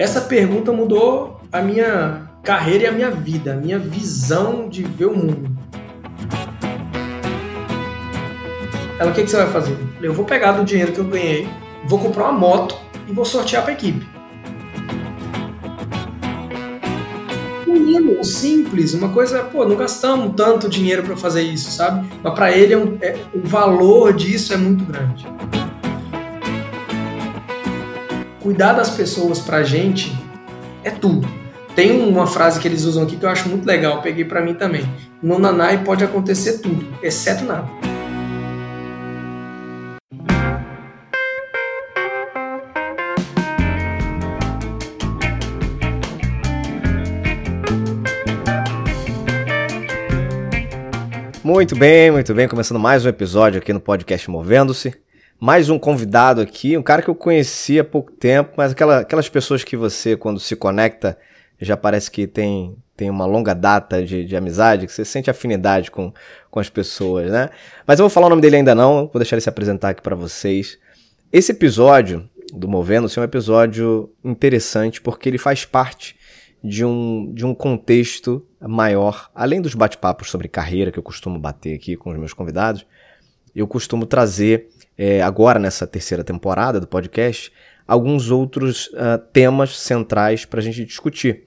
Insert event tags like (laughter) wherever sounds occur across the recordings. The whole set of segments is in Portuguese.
Essa pergunta mudou a minha carreira e a minha vida, a minha visão de ver o mundo. Ela, o que, que você vai fazer? Eu vou pegar do dinheiro que eu ganhei, vou comprar uma moto e vou sortear para a equipe. Menino, simples, uma coisa, pô, não gastamos tanto dinheiro para fazer isso, sabe? Mas para ele é um, é, o valor disso é muito grande. Cuidar das pessoas pra gente é tudo. Tem uma frase que eles usam aqui que eu acho muito legal, peguei para mim também. No Nanai pode acontecer tudo, exceto nada. Muito bem, muito bem. Começando mais um episódio aqui no podcast Movendo-se. Mais um convidado aqui, um cara que eu conheci há pouco tempo, mas aquela, aquelas pessoas que você, quando se conecta, já parece que tem, tem uma longa data de, de amizade, que você sente afinidade com, com as pessoas, né? Mas eu vou falar o nome dele ainda não, vou deixar ele se apresentar aqui para vocês. Esse episódio do Movendo-se é um episódio interessante porque ele faz parte de um, de um contexto maior, além dos bate-papos sobre carreira que eu costumo bater aqui com os meus convidados, eu costumo trazer, é, agora nessa terceira temporada do podcast, alguns outros uh, temas centrais para a gente discutir.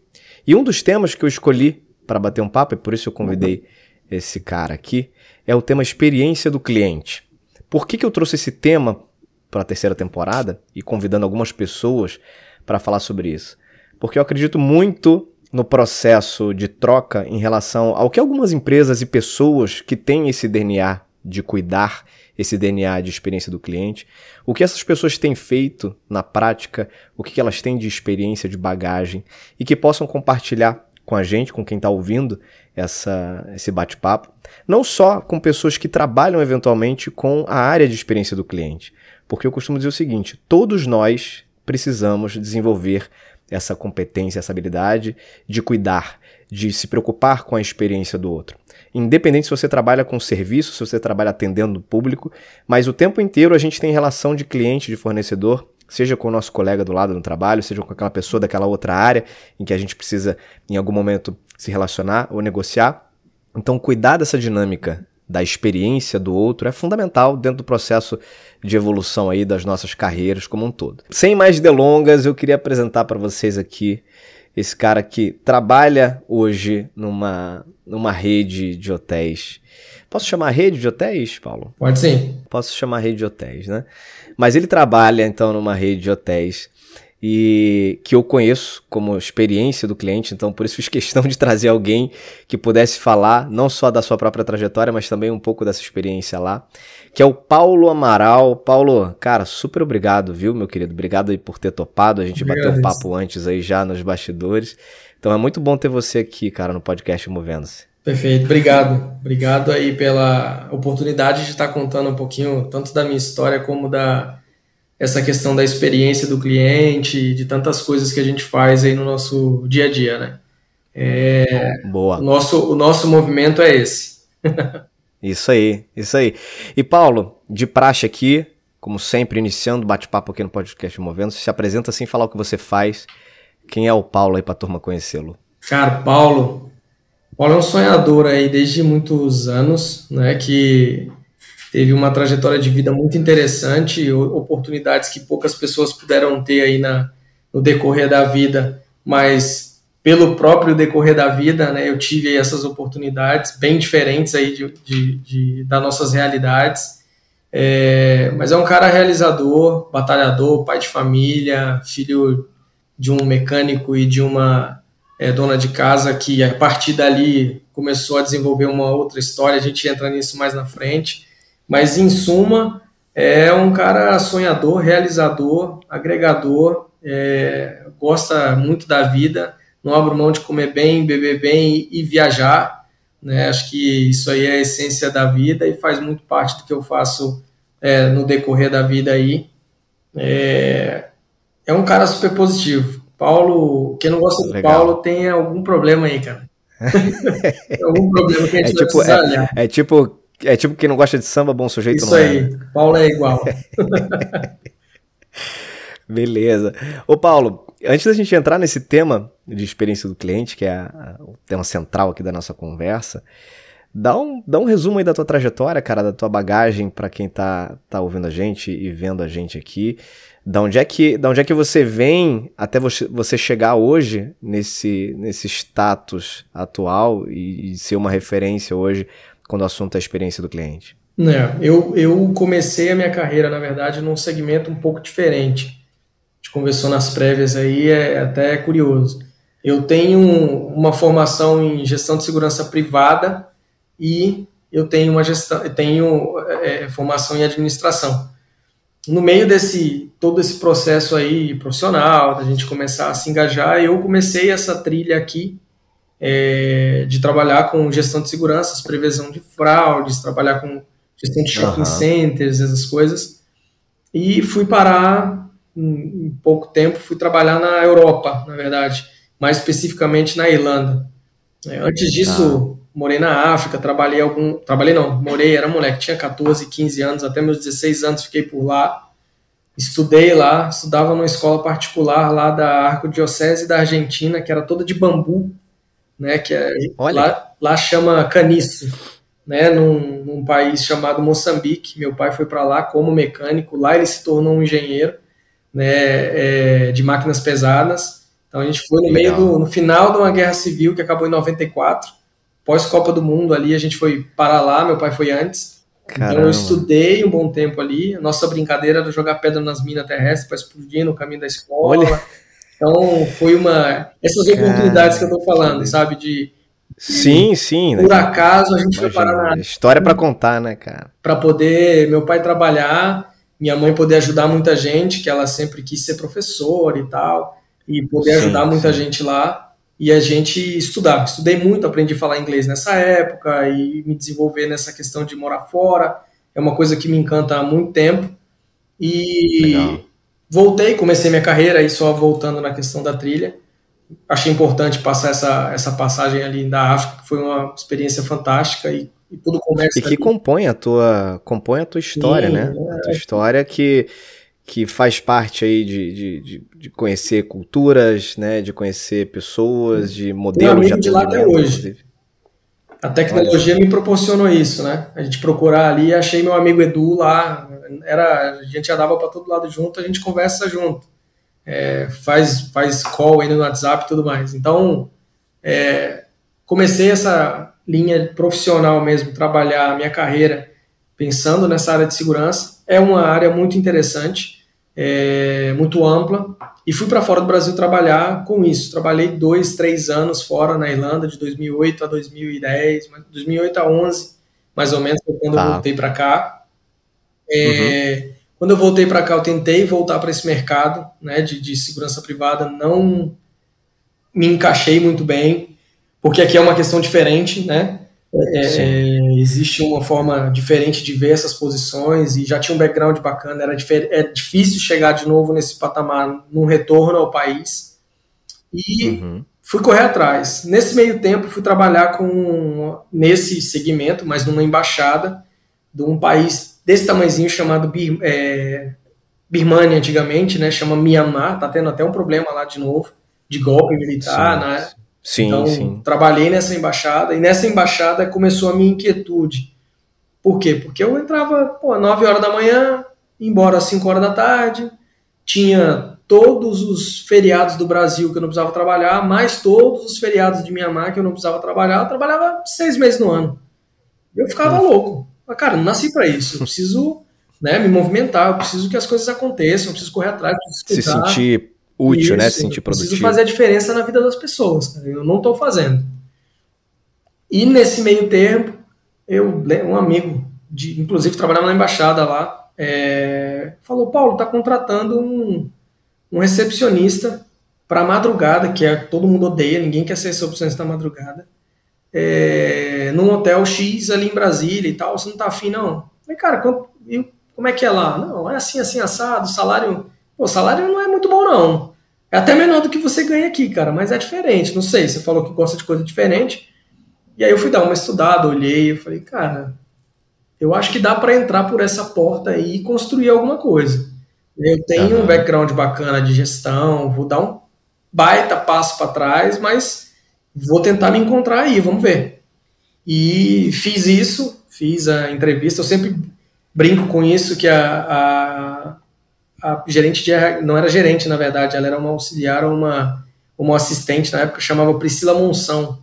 E um dos temas que eu escolhi para bater um papo, e por isso eu convidei esse cara aqui, é o tema experiência do cliente. Por que, que eu trouxe esse tema para a terceira temporada e convidando algumas pessoas para falar sobre isso? Porque eu acredito muito no processo de troca em relação ao que algumas empresas e pessoas que têm esse DNA de cuidar, esse DNA de experiência do cliente, o que essas pessoas têm feito na prática, o que elas têm de experiência, de bagagem e que possam compartilhar com a gente, com quem está ouvindo essa, esse bate-papo, não só com pessoas que trabalham eventualmente com a área de experiência do cliente, porque eu costumo dizer o seguinte: todos nós precisamos desenvolver essa competência, essa habilidade de cuidar, de se preocupar com a experiência do outro. Independente se você trabalha com serviço, se você trabalha atendendo o público, mas o tempo inteiro a gente tem relação de cliente, de fornecedor, seja com o nosso colega do lado no trabalho, seja com aquela pessoa daquela outra área em que a gente precisa em algum momento se relacionar ou negociar. Então, cuidar dessa dinâmica da experiência do outro é fundamental dentro do processo de evolução aí das nossas carreiras como um todo. Sem mais delongas, eu queria apresentar para vocês aqui esse cara que trabalha hoje numa, numa rede de hotéis. Posso chamar rede de hotéis, Paulo? Pode sim. Posso chamar rede de hotéis, né? Mas ele trabalha então numa rede de hotéis e que eu conheço como experiência do cliente, então por isso fiz questão de trazer alguém que pudesse falar não só da sua própria trajetória, mas também um pouco dessa experiência lá, que é o Paulo Amaral. Paulo, cara, super obrigado, viu, meu querido? Obrigado aí por ter topado, a gente Obrigado. bateu um papo antes aí já nos bastidores. Então é muito bom ter você aqui, cara, no podcast Movendo-se. Perfeito, obrigado. Obrigado aí pela oportunidade de estar contando um pouquinho tanto da minha história como da essa questão da experiência do cliente, de tantas coisas que a gente faz aí no nosso dia a dia, né? É, Boa. O nosso, o nosso movimento é esse. (laughs) isso aí, isso aí. E Paulo, de praxe aqui, como sempre, iniciando o bate-papo aqui no podcast Movendo, se apresenta assim, falar o que você faz. Quem é o Paulo aí para a turma conhecê-lo? Cara, Paulo, Paulo é um sonhador aí desde muitos anos, né? Que teve uma trajetória de vida muito interessante, oportunidades que poucas pessoas puderam ter aí na, no decorrer da vida, mas pelo próprio decorrer da vida, né, eu tive essas oportunidades bem diferentes aí de, de, de das nossas realidades. É, mas é um cara realizador, batalhador, pai de família, filho de um mecânico e de uma é, dona de casa que a partir dali começou a desenvolver uma outra história. A gente entra nisso mais na frente. Mas, em suma, é um cara sonhador, realizador, agregador, é, gosta muito da vida, não abre mão de comer bem, beber bem e, e viajar. Né? Acho que isso aí é a essência da vida e faz muito parte do que eu faço é, no decorrer da vida aí. É, é um cara super positivo. Paulo, quem não gosta do Paulo tem algum problema aí, cara. (laughs) algum problema que a gente é tipo, é, é, tipo é tipo quem não gosta de samba, bom sujeito Isso não é. Isso aí, Paulo é igual. (laughs) Beleza. Ô Paulo, antes da gente entrar nesse tema de experiência do cliente, que é o tema central aqui da nossa conversa, dá um, dá um resumo aí da tua trajetória, cara, da tua bagagem para quem tá, tá ouvindo a gente e vendo a gente aqui. Da onde é que, da onde é que você vem até você, você chegar hoje nesse, nesse status atual e, e ser uma referência hoje quando o assunto é a experiência do cliente? É, eu, eu comecei a minha carreira, na verdade, num segmento um pouco diferente. A gente conversou nas prévias aí, é até curioso. Eu tenho uma formação em gestão de segurança privada e eu tenho uma gestão, tenho é, formação em administração. No meio desse todo esse processo aí profissional, da gente começar a se engajar, eu comecei essa trilha aqui é, de trabalhar com gestão de seguranças, prevenção de fraudes, trabalhar com gestão de shopping uhum. centers, essas coisas. E fui parar em, em pouco tempo, fui trabalhar na Europa, na verdade, mais especificamente na Irlanda. É, antes disso, ah. morei na África, trabalhei algum. Trabalhei não, morei, era moleque, tinha 14, 15 anos, até meus 16 anos fiquei por lá. Estudei lá, estudava numa escola particular lá da Arcodiocese da Argentina, que era toda de bambu, né? Que é, lá, lá chama caniço né, num, num, país chamado Moçambique. Meu pai foi para lá como mecânico, lá ele se tornou um engenheiro né, é, de máquinas pesadas. Então a gente foi no meio do no final de uma guerra civil que acabou em 94, pós Copa do Mundo ali a gente foi para lá, meu pai foi antes. Caramba. Então eu estudei um bom tempo ali. A nossa brincadeira era jogar pedra nas minas terrestres para explodir no caminho da escola. Olha. Então foi uma essas oportunidades que eu estou falando, sabe, de Sim, sim. Por né? acaso a gente Imagina, foi parar na História para contar, né, cara? Para poder meu pai trabalhar, minha mãe poder ajudar muita gente, que ela sempre quis ser professora e tal, e poder sim, ajudar muita sim. gente lá e a gente estudar. Estudei muito, aprendi a falar inglês nessa época e me desenvolver nessa questão de morar fora. É uma coisa que me encanta há muito tempo. E Legal. voltei, comecei minha carreira aí só voltando na questão da trilha achei importante passar essa, essa passagem ali da África, que foi uma experiência fantástica e, e tudo começa. E que ali. compõe a tua compõe a tua história, Sim, né? É. A tua história que que faz parte aí de, de, de, de, conhecer culturas, né, de conhecer pessoas, de modelos de, de lá até hoje. Inclusive. A tecnologia me proporcionou isso, né? A gente procurar ali, achei meu amigo Edu lá, era, a gente andava para todo lado junto, a gente conversa junto é, faz, faz call aí no WhatsApp e tudo mais. Então, é, comecei essa linha profissional mesmo, trabalhar a minha carreira pensando nessa área de segurança. É uma área muito interessante, é, muito ampla, e fui para fora do Brasil trabalhar com isso. Trabalhei dois, três anos fora na Irlanda, de 2008 a 2010, 2008 a 11, mais ou menos, quando tá. eu voltei para cá. É, uhum. Quando eu voltei para cá, eu tentei voltar para esse mercado né, de, de segurança privada, não me encaixei muito bem, porque aqui é uma questão diferente, né? É, é, existe uma forma diferente de ver essas posições e já tinha um background bacana, era é difícil chegar de novo nesse patamar, num retorno ao país. E uhum. fui correr atrás. Nesse meio tempo, fui trabalhar com nesse segmento, mas numa embaixada de um país desse tamanhozinho chamado Bir, é, Birmania antigamente, né? Chama Myanmar, tá tendo até um problema lá de novo, de golpe militar, sim, né? Sim, então, sim. trabalhei nessa embaixada e nessa embaixada começou a minha inquietude. Por quê? Porque eu entrava, pô, 9 horas da manhã, embora às 5 horas da tarde, tinha todos os feriados do Brasil que eu não precisava trabalhar, mais todos os feriados de Mianmar que eu não precisava trabalhar, eu trabalhava seis meses no ano. Eu ficava louco. Mas, cara, não nasci para isso. Eu preciso né, me movimentar, eu preciso que as coisas aconteçam, eu preciso correr atrás, preciso Se sentir útil, isso, né? Se sentir produtivo. Preciso fazer a diferença na vida das pessoas, cara. Eu não estou fazendo. E nesse meio tempo, eu, um amigo, de, inclusive trabalhava na embaixada lá, é, falou: Paulo, tá contratando um, um recepcionista para madrugada, que é, todo mundo odeia, ninguém quer ser recepcionista na madrugada é, num hotel X ali em Brasília e tal, você não tá afim, não. Falei, cara, como, como é que é lá? Não, é assim, assim, assado, salário. Pô, salário não é muito bom, não. É até menor do que você ganha aqui, cara, mas é diferente. Não sei, você falou que gosta de coisa diferente. E aí eu fui dar uma estudada, olhei, eu falei, cara, eu acho que dá para entrar por essa porta aí e construir alguma coisa. Eu tenho uhum. um background bacana de gestão, vou dar um baita passo para trás, mas vou tentar me encontrar aí, vamos ver. E fiz isso, fiz a entrevista. Eu sempre brinco com isso que a, a, a gerente de não era gerente na verdade, ela era uma auxiliar ou uma uma assistente na época chamava Priscila Monção.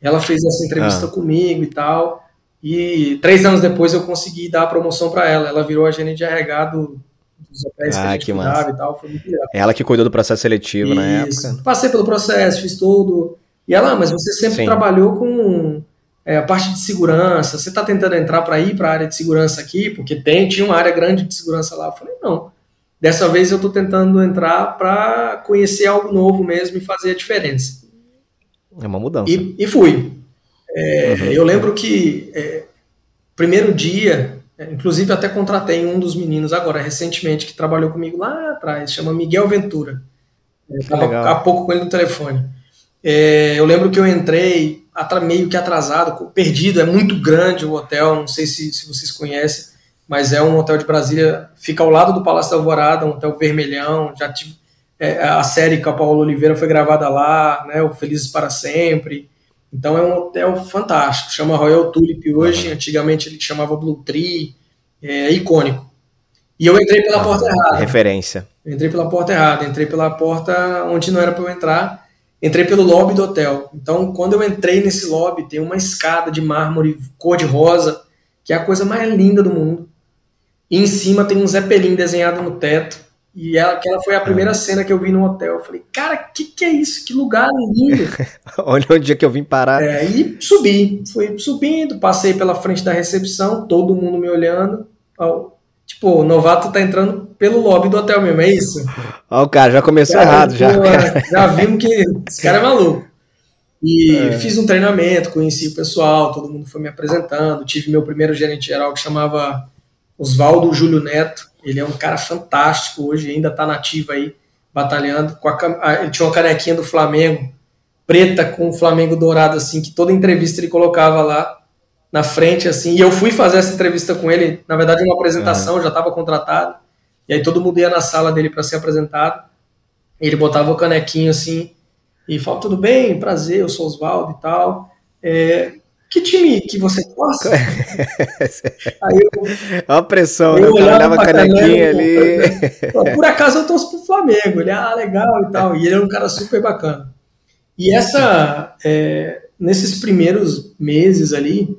Ela fez essa entrevista ah. comigo e tal. E três anos depois eu consegui dar a promoção para ela. Ela virou a gerente de RH do, dos hotéis ah, que, que massa. e tal. Foi muito legal. Ela que cuidou do processo seletivo Isso. na época. Passei pelo processo, fiz tudo. E ela, ah, mas você sempre Sim. trabalhou com é, a parte de segurança. Você está tentando entrar para ir para a área de segurança aqui? Porque tem, tinha uma área grande de segurança lá. Eu falei, não. Dessa vez eu estou tentando entrar para conhecer algo novo mesmo e fazer a diferença. É uma mudança. E, e fui. É, uhum. Eu lembro que é, primeiro dia, é, inclusive até contratei um dos meninos agora recentemente que trabalhou comigo lá atrás, chama Miguel Ventura. Estava há pouco com ele no telefone. É, eu lembro que eu entrei meio que atrasado, perdido, é muito grande o hotel, não sei se, se vocês conhecem mas é um hotel de Brasília, fica ao lado do Palácio da Alvorada, um hotel vermelhão, já tive, é, a série com a Paula Oliveira foi gravada lá, né, o Felizes para Sempre, então é um hotel fantástico, chama Royal Tulip hoje, antigamente ele chamava Blue Tree, é icônico. E eu entrei pela porta errada. Referência. Eu entrei pela porta errada, entrei pela porta onde não era para eu entrar, entrei pelo lobby do hotel. Então, quando eu entrei nesse lobby, tem uma escada de mármore cor de rosa, que é a coisa mais linda do mundo. E em cima tem um Zeppelin desenhado no teto. E ela, aquela foi a primeira cena que eu vi no hotel. Eu falei, cara, que que é isso? Que lugar lindo! (laughs) Olha onde é que eu vim parar. É, e subi. Fui subindo, passei pela frente da recepção, todo mundo me olhando. Tipo, o novato tá entrando pelo lobby do hotel mesmo, é isso? Ó, o cara já começou cara, errado, já. (laughs) já vimos que esse cara é maluco. E é. fiz um treinamento, conheci o pessoal, todo mundo foi me apresentando. Tive meu primeiro gerente geral que chamava Oswaldo Júlio Neto, ele é um cara fantástico hoje, ainda está nativo aí, batalhando. Com a, ele tinha uma canequinha do Flamengo, preta com o Flamengo dourado, assim, que toda entrevista ele colocava lá na frente, assim. E eu fui fazer essa entrevista com ele, na verdade, uma apresentação, uhum. já estava contratado. E aí todo mundo ia na sala dele para ser apresentado. Ele botava o canequinho assim e falava: tudo bem, prazer, eu sou Oswaldo e tal. É, que time que você gosta? (laughs) aí eu, uma pressão, eu né? olhava a canequinha ali. Por acaso eu torço pro Flamengo. Ele, ah, legal e tal. E ele é um cara super bacana. E essa, é, nesses primeiros meses ali,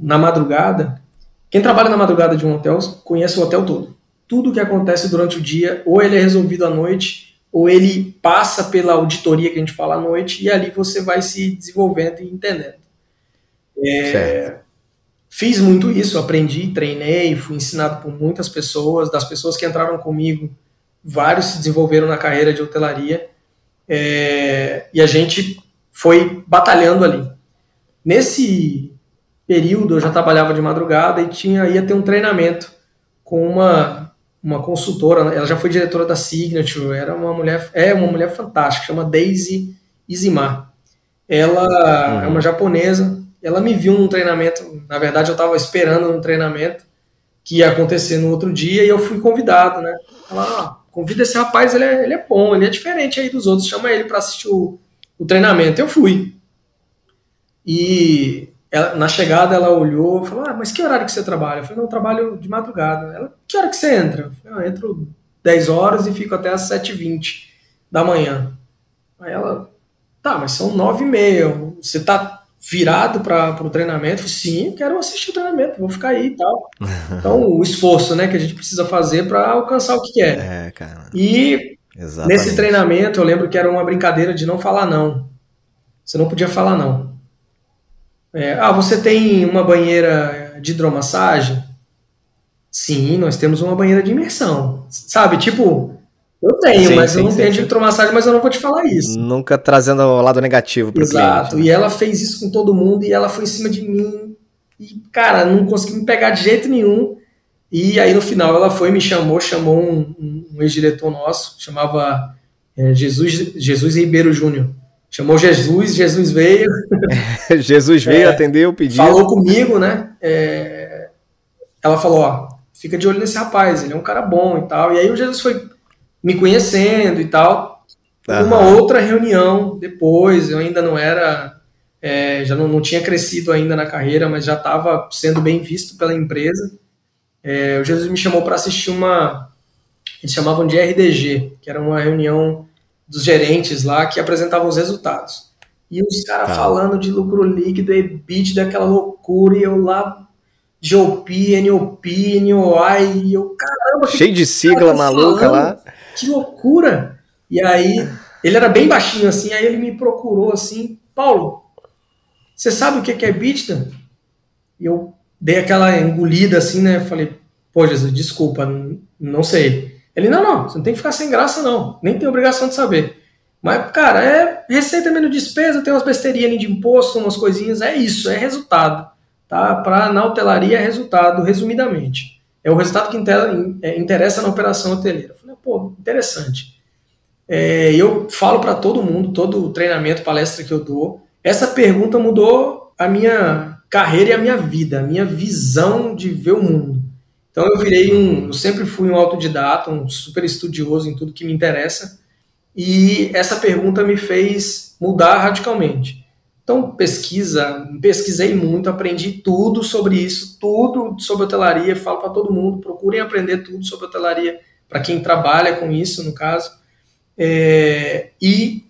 na madrugada, quem trabalha na madrugada de um hotel conhece o hotel todo. Tudo que acontece durante o dia, ou ele é resolvido à noite, ou ele passa pela auditoria que a gente fala à noite, e ali você vai se desenvolvendo e entendendo. É, fiz muito isso, aprendi, treinei, fui ensinado por muitas pessoas, das pessoas que entraram comigo, vários se desenvolveram na carreira de hotelaria, é, e a gente foi batalhando ali. Nesse período eu já trabalhava de madrugada e tinha ia ter um treinamento com uma uma consultora, ela já foi diretora da Signature, era uma mulher, é uma mulher fantástica, chama Daisy Izimar. Ela uhum. é uma japonesa, ela me viu num treinamento, na verdade eu estava esperando um treinamento que ia acontecer no outro dia e eu fui convidado, né? Ela, ah, convida esse rapaz, ele é, ele é bom, ele é diferente aí dos outros, chama ele para assistir o, o treinamento. Eu fui. E ela, na chegada ela olhou e falou: Ah, mas que horário que você trabalha? Eu falei: Não, eu trabalho de madrugada. Ela: Que hora que você entra? Eu falei: ah, Eu entro 10 horas e fico até as 7h20 da manhã. Aí ela: Tá, mas são 9 e meia. Você tá virado para o treinamento, sim, quero assistir o treinamento, vou ficar aí e tal. (laughs) Então, o esforço né, que a gente precisa fazer para alcançar o que quer. É, cara. E Exatamente. nesse treinamento, eu lembro que era uma brincadeira de não falar não. Você não podia falar não. É, ah, você tem uma banheira de hidromassagem? Sim, nós temos uma banheira de imersão. Sabe, tipo, eu tenho, sim, mas sim, eu não sim, tenho de hidromassagem, mas eu não vou te falar isso. Nunca trazendo o lado negativo pro Exato. Cliente, né? E ela fez isso com todo mundo e ela foi em cima de mim. E, cara, não conseguiu me pegar de jeito nenhum. E aí, no final, ela foi, me chamou, chamou um, um, um ex-diretor nosso, chamava é, Jesus, Jesus Ribeiro Júnior. Chamou Jesus, Jesus veio. (laughs) Jesus veio, é, atendeu o pedido. Falou comigo, né? É, ela falou, ó, fica de olho nesse rapaz, ele é um cara bom e tal. E aí o Jesus foi me conhecendo e tal. Uhum. Uma outra reunião depois, eu ainda não era, é, já não, não tinha crescido ainda na carreira, mas já estava sendo bem visto pela empresa. É, o Jesus me chamou para assistir uma, eles chamavam de RDG, que era uma reunião dos gerentes lá que apresentavam os resultados. E os caras tá. falando de lucro líquido, EBIT, daquela loucura, e eu lá, GOP, NOP, NOI, e eu, caramba. Cheio de sigla maluca lá. Que loucura! E aí, ele era bem baixinho assim, aí ele me procurou assim, Paulo, você sabe o que é EBITDA? E eu dei aquela engolida assim, né? Falei, pô, Jesus, desculpa, não, sei. Ele, não, não, você não tem que ficar sem graça, não. Nem tem obrigação de saber. Mas, cara, é receita menos despesa, tem umas besteirinhas de imposto, umas coisinhas, é isso, é resultado. Tá? Para na hotelaria é resultado, resumidamente. É o resultado que é, interessa na operação hoteleira. Pô, interessante. É, eu falo para todo mundo, todo treinamento, palestra que eu dou, essa pergunta mudou a minha carreira e a minha vida, a minha visão de ver o mundo. Então eu virei um, eu sempre fui um autodidata, um super estudioso em tudo que me interessa, e essa pergunta me fez mudar radicalmente. Então pesquisa, pesquisei muito, aprendi tudo sobre isso, tudo sobre hotelaria, falo para todo mundo, procurem aprender tudo sobre hotelaria, para quem trabalha com isso, no caso, é, e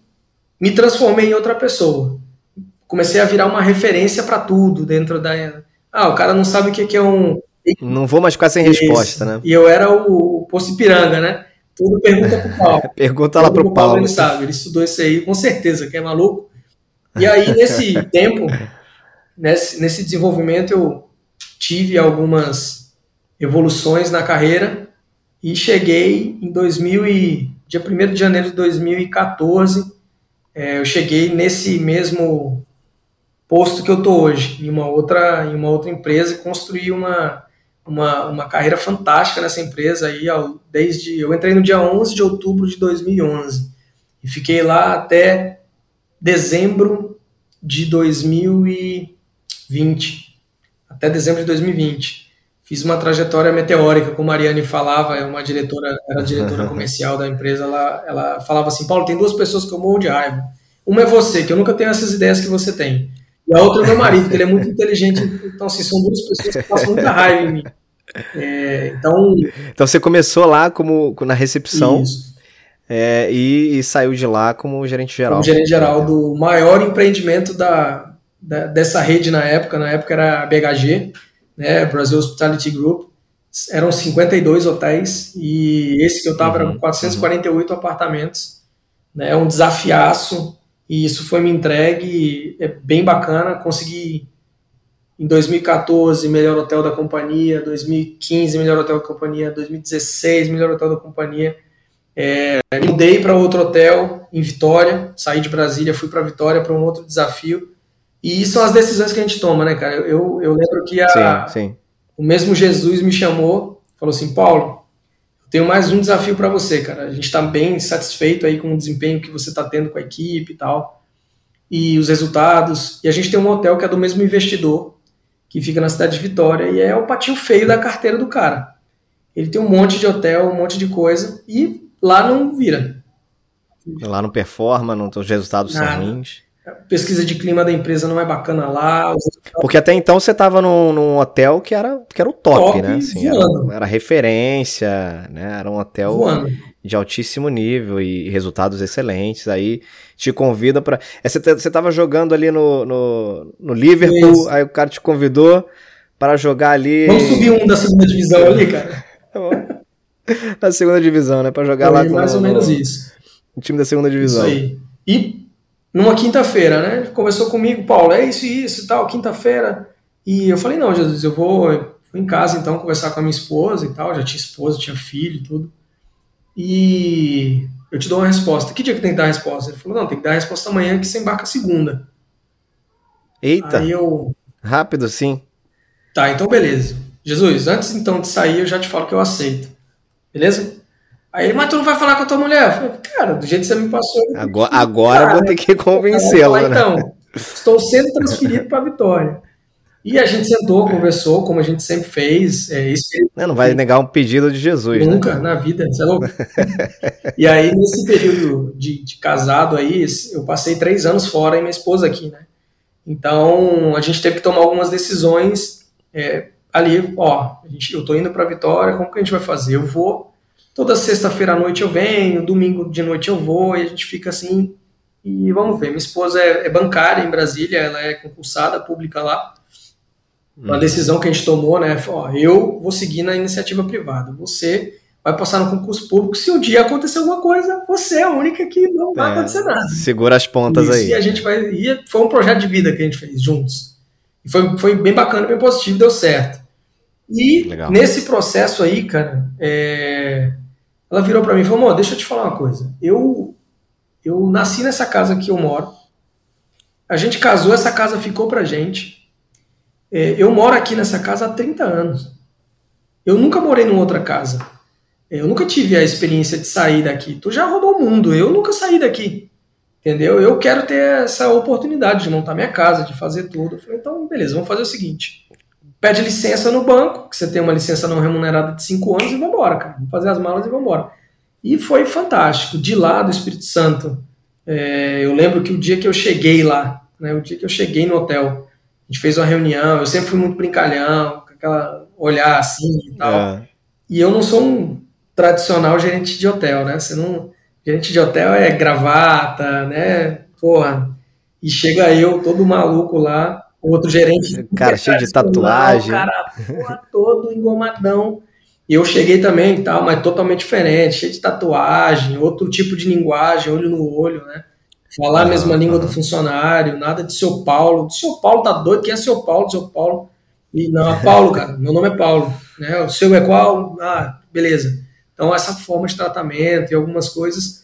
me transformei em outra pessoa. Comecei a virar uma referência para tudo dentro da. Ah, o cara não sabe o que é um não vou mais ficar sem Isso. resposta, né? E eu era o, o Poço Ipiranga, né? Tudo pergunta pro Paulo. (laughs) pergunta lá pro, pro Paulo. Paulo. Ele sabe, ele estudou isso aí com certeza, que é maluco. E aí, nesse (laughs) tempo, nesse, nesse desenvolvimento, eu tive algumas evoluções na carreira e cheguei em 2000 e, dia 1 de janeiro de 2014, é, eu cheguei nesse mesmo posto que eu tô hoje, em uma outra, em uma outra empresa e construí uma, uma, uma carreira fantástica nessa empresa aí, desde eu entrei no dia 11 de outubro de 2011 e fiquei lá até dezembro de 2020, até dezembro de 2020. Fiz uma trajetória meteórica, como a Mariane falava, é uma diretora, era diretora comercial da empresa, ela, ela falava assim, Paulo, tem duas pessoas que eu morro de raiva. Uma é você, que eu nunca tenho essas ideias que você tem. E a outra é meu marido, que ele é muito inteligente. Então, assim, são duas pessoas que passam muita raiva em mim. É, então, então você começou lá como na recepção é, e, e, saiu de lá como gerente geral. Como gerente geral do maior empreendimento da, da, dessa rede na época. Na época era a BHG, né, Brasil Hospitality Group. Eram 52 hotéis e esse que eu estava uhum, eram 448 uhum. apartamentos. Né, é um desafiaço e isso foi me entregue, é bem bacana, consegui em 2014 melhor hotel da companhia, 2015 melhor hotel da companhia, 2016 melhor hotel da companhia. É, mudei para outro hotel em Vitória, saí de Brasília, fui para Vitória para um outro desafio. E são as decisões que a gente toma, né, cara? Eu, eu lembro que a, sim, sim. o mesmo Jesus me chamou, falou assim, Paulo, tenho mais um desafio para você, cara. A gente está bem satisfeito aí com o desempenho que você está tendo com a equipe e tal, e os resultados. E a gente tem um hotel que é do mesmo investidor, que fica na cidade de Vitória, e é o patinho feio da carteira do cara. Ele tem um monte de hotel, um monte de coisa, e lá não vira. Lá não performa, não, os resultados Nada. são ruins pesquisa de clima da empresa não é bacana lá. Porque até então você estava num, num, hotel que era, que era o top, top né? Assim, era, era, referência, né? Era um hotel voando. de altíssimo nível e resultados excelentes. Aí te convida para. É, você estava jogando ali no, no, no Liverpool, Isso. aí o cara te convidou para jogar ali. Vamos subir um da segunda divisão ali, cara. (laughs) Na segunda divisão, né? Para jogar lá mais ou menos isso. O time da segunda divisão. Isso aí. E numa quinta-feira, né? Conversou comigo, Paulo, é isso e isso e tal, quinta-feira. E eu falei, não, Jesus, eu vou, fui em casa então conversar com a minha esposa e tal, já tinha esposa, tinha filho e tudo. E eu te dou uma resposta. Que dia que tem que dar a resposta? Ele falou, não, tem que dar a resposta amanhã que você embarca segunda. Eita. Aí eu. Rápido, sim. Tá, então beleza. Jesus, antes então de sair, eu já te falo que eu aceito. Beleza? Aí ele, mas tu não vai falar com a tua mulher? Eu falei, cara, do jeito que você me passou. Agora, agora cara, vou ter que convencê-la, né? Então, estou sendo transferido para Vitória. E a gente sentou, conversou, como a gente sempre fez. É, isso não, não vai negar um pedido de Jesus, né? Nunca, né? na vida, você é louco. (laughs) e aí, nesse período de, de, casado aí, eu passei três anos fora e minha esposa aqui, né? Então, a gente teve que tomar algumas decisões é, ali, ó, a gente, eu tô indo para Vitória, como que a gente vai fazer? Eu vou, toda sexta-feira à noite eu venho, domingo de noite eu vou, e a gente fica assim, e vamos ver. Minha esposa é, é bancária em Brasília, ela é concursada pública lá, uma decisão que a gente tomou, né? Ó, eu vou seguir na iniciativa privada. Você vai passar no concurso público. Se um dia acontecer alguma coisa, você é a única que não vai é, acontecer nada. Segura as pontas Isso, aí. E a gente vai. E foi um projeto de vida que a gente fez juntos. E foi, foi bem bacana, bem positivo, deu certo. E Legal. nesse processo aí, cara, é, ela virou para mim e falou: deixa eu te falar uma coisa. Eu, eu nasci nessa casa que eu moro. A gente casou, essa casa ficou pra gente. É, eu moro aqui nessa casa há 30 anos. Eu nunca morei numa outra casa. É, eu nunca tive a experiência de sair daqui. Tu já rodou o mundo, eu nunca saí daqui. Entendeu? Eu quero ter essa oportunidade de montar minha casa, de fazer tudo. Eu falei, então, beleza, vamos fazer o seguinte. Pede licença no banco, que você tem uma licença não remunerada de 5 anos, e vamos embora, cara. Vamos fazer as malas e vamos embora. E foi fantástico. De lá do Espírito Santo, é, eu lembro que o dia que eu cheguei lá, né, o dia que eu cheguei no hotel, a gente fez uma reunião, eu sempre fui muito brincalhão, com aquela olhar assim e tal. É. E eu não sou um tradicional gerente de hotel, né? Você não. Gerente de hotel é gravata, né? Porra. E chega eu, todo maluco lá, outro gerente. Cara, cheio de tatuagem. Cara, porra, todo engomadão. E eu cheguei também e tal, mas totalmente diferente, cheio de tatuagem, outro tipo de linguagem, olho no olho, né? Falar a mesma língua do funcionário, nada de seu Paulo. Seu Paulo tá doido, quem é seu Paulo? Seu Paulo. E não, é Paulo, cara, meu nome é Paulo. Né? O seu é qual? Ah, beleza. Então, essa forma de tratamento e algumas coisas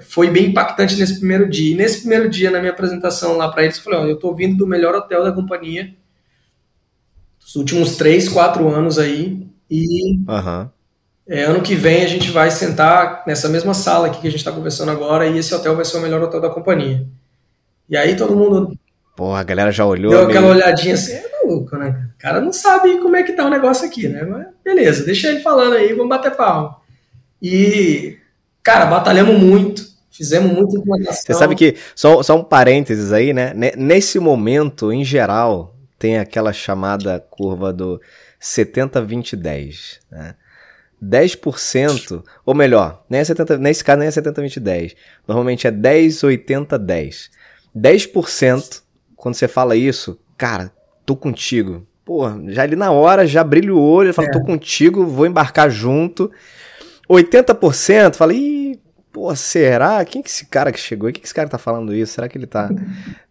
foi bem impactante nesse primeiro dia. E nesse primeiro dia, na minha apresentação lá para eles, eu falei: ó, eu tô vindo do melhor hotel da companhia, dos últimos três, quatro anos aí, e uhum. É, ano que vem a gente vai sentar nessa mesma sala aqui que a gente está conversando agora e esse hotel vai ser o melhor hotel da companhia. E aí todo mundo. Porra, a galera já olhou. Deu meio... aquela olhadinha assim, é maluco, né? O cara não sabe como é que tá o negócio aqui, né? Mas beleza, deixa ele falando aí, vamos bater palma. E, cara, batalhamos muito, fizemos muita implantação. Você sabe que, só, só um parênteses aí, né? Nesse momento, em geral, tem aquela chamada curva do 70-20-10, né? 10%, ou melhor, nem é 70, nesse caso nem é 70, 20, 10. Normalmente é 10, 80, 10. 10%, quando você fala isso, cara, tô contigo. Pô, já ali na hora, já brilho o olho, fala, é. tô contigo, vou embarcar junto. 80% fala, ih, pô, será? Quem que é esse cara que chegou? Quem que esse cara tá falando isso? Será que ele tá.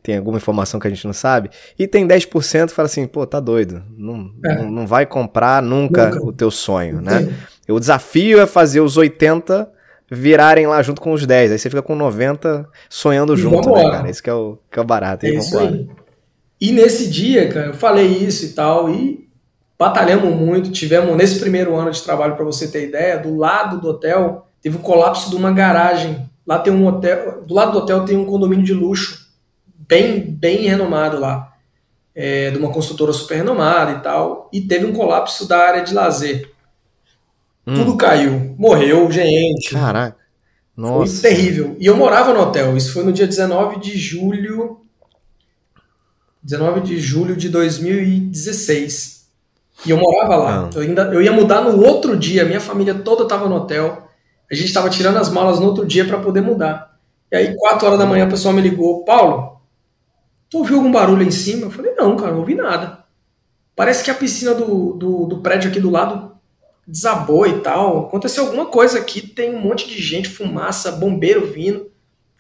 tem alguma informação que a gente não sabe? E tem 10% que fala assim, pô, tá doido. Não, é. não, não, vai comprar nunca, nunca. o teu sonho, né? O desafio é fazer os 80 virarem lá junto com os 10. Aí você fica com 90 sonhando e junto, né, cara? Esse que é o, que é o barato. É aí. E nesse dia, cara, eu falei isso e tal, e batalhamos muito. Tivemos, nesse primeiro ano de trabalho, para você ter ideia, do lado do hotel, teve um colapso de uma garagem. Lá tem um hotel, do lado do hotel tem um condomínio de luxo, bem, bem renomado lá. É, de uma construtora super renomada e tal, e teve um colapso da área de lazer. Hum. Tudo caiu. Morreu gente. Caraca. Nossa. Foi terrível. E eu morava no hotel. Isso foi no dia 19 de julho. 19 de julho de 2016. E eu morava lá. Eu, ainda, eu ia mudar no outro dia. Minha família toda estava no hotel. A gente estava tirando as malas no outro dia para poder mudar. E aí, 4 horas da manhã, o pessoal me ligou: Paulo, tu ouviu algum barulho em cima? Eu falei: Não, cara, não ouvi nada. Parece que a piscina do, do, do prédio aqui do lado desabou e tal. Aconteceu alguma coisa aqui, tem um monte de gente, fumaça, bombeiro vindo.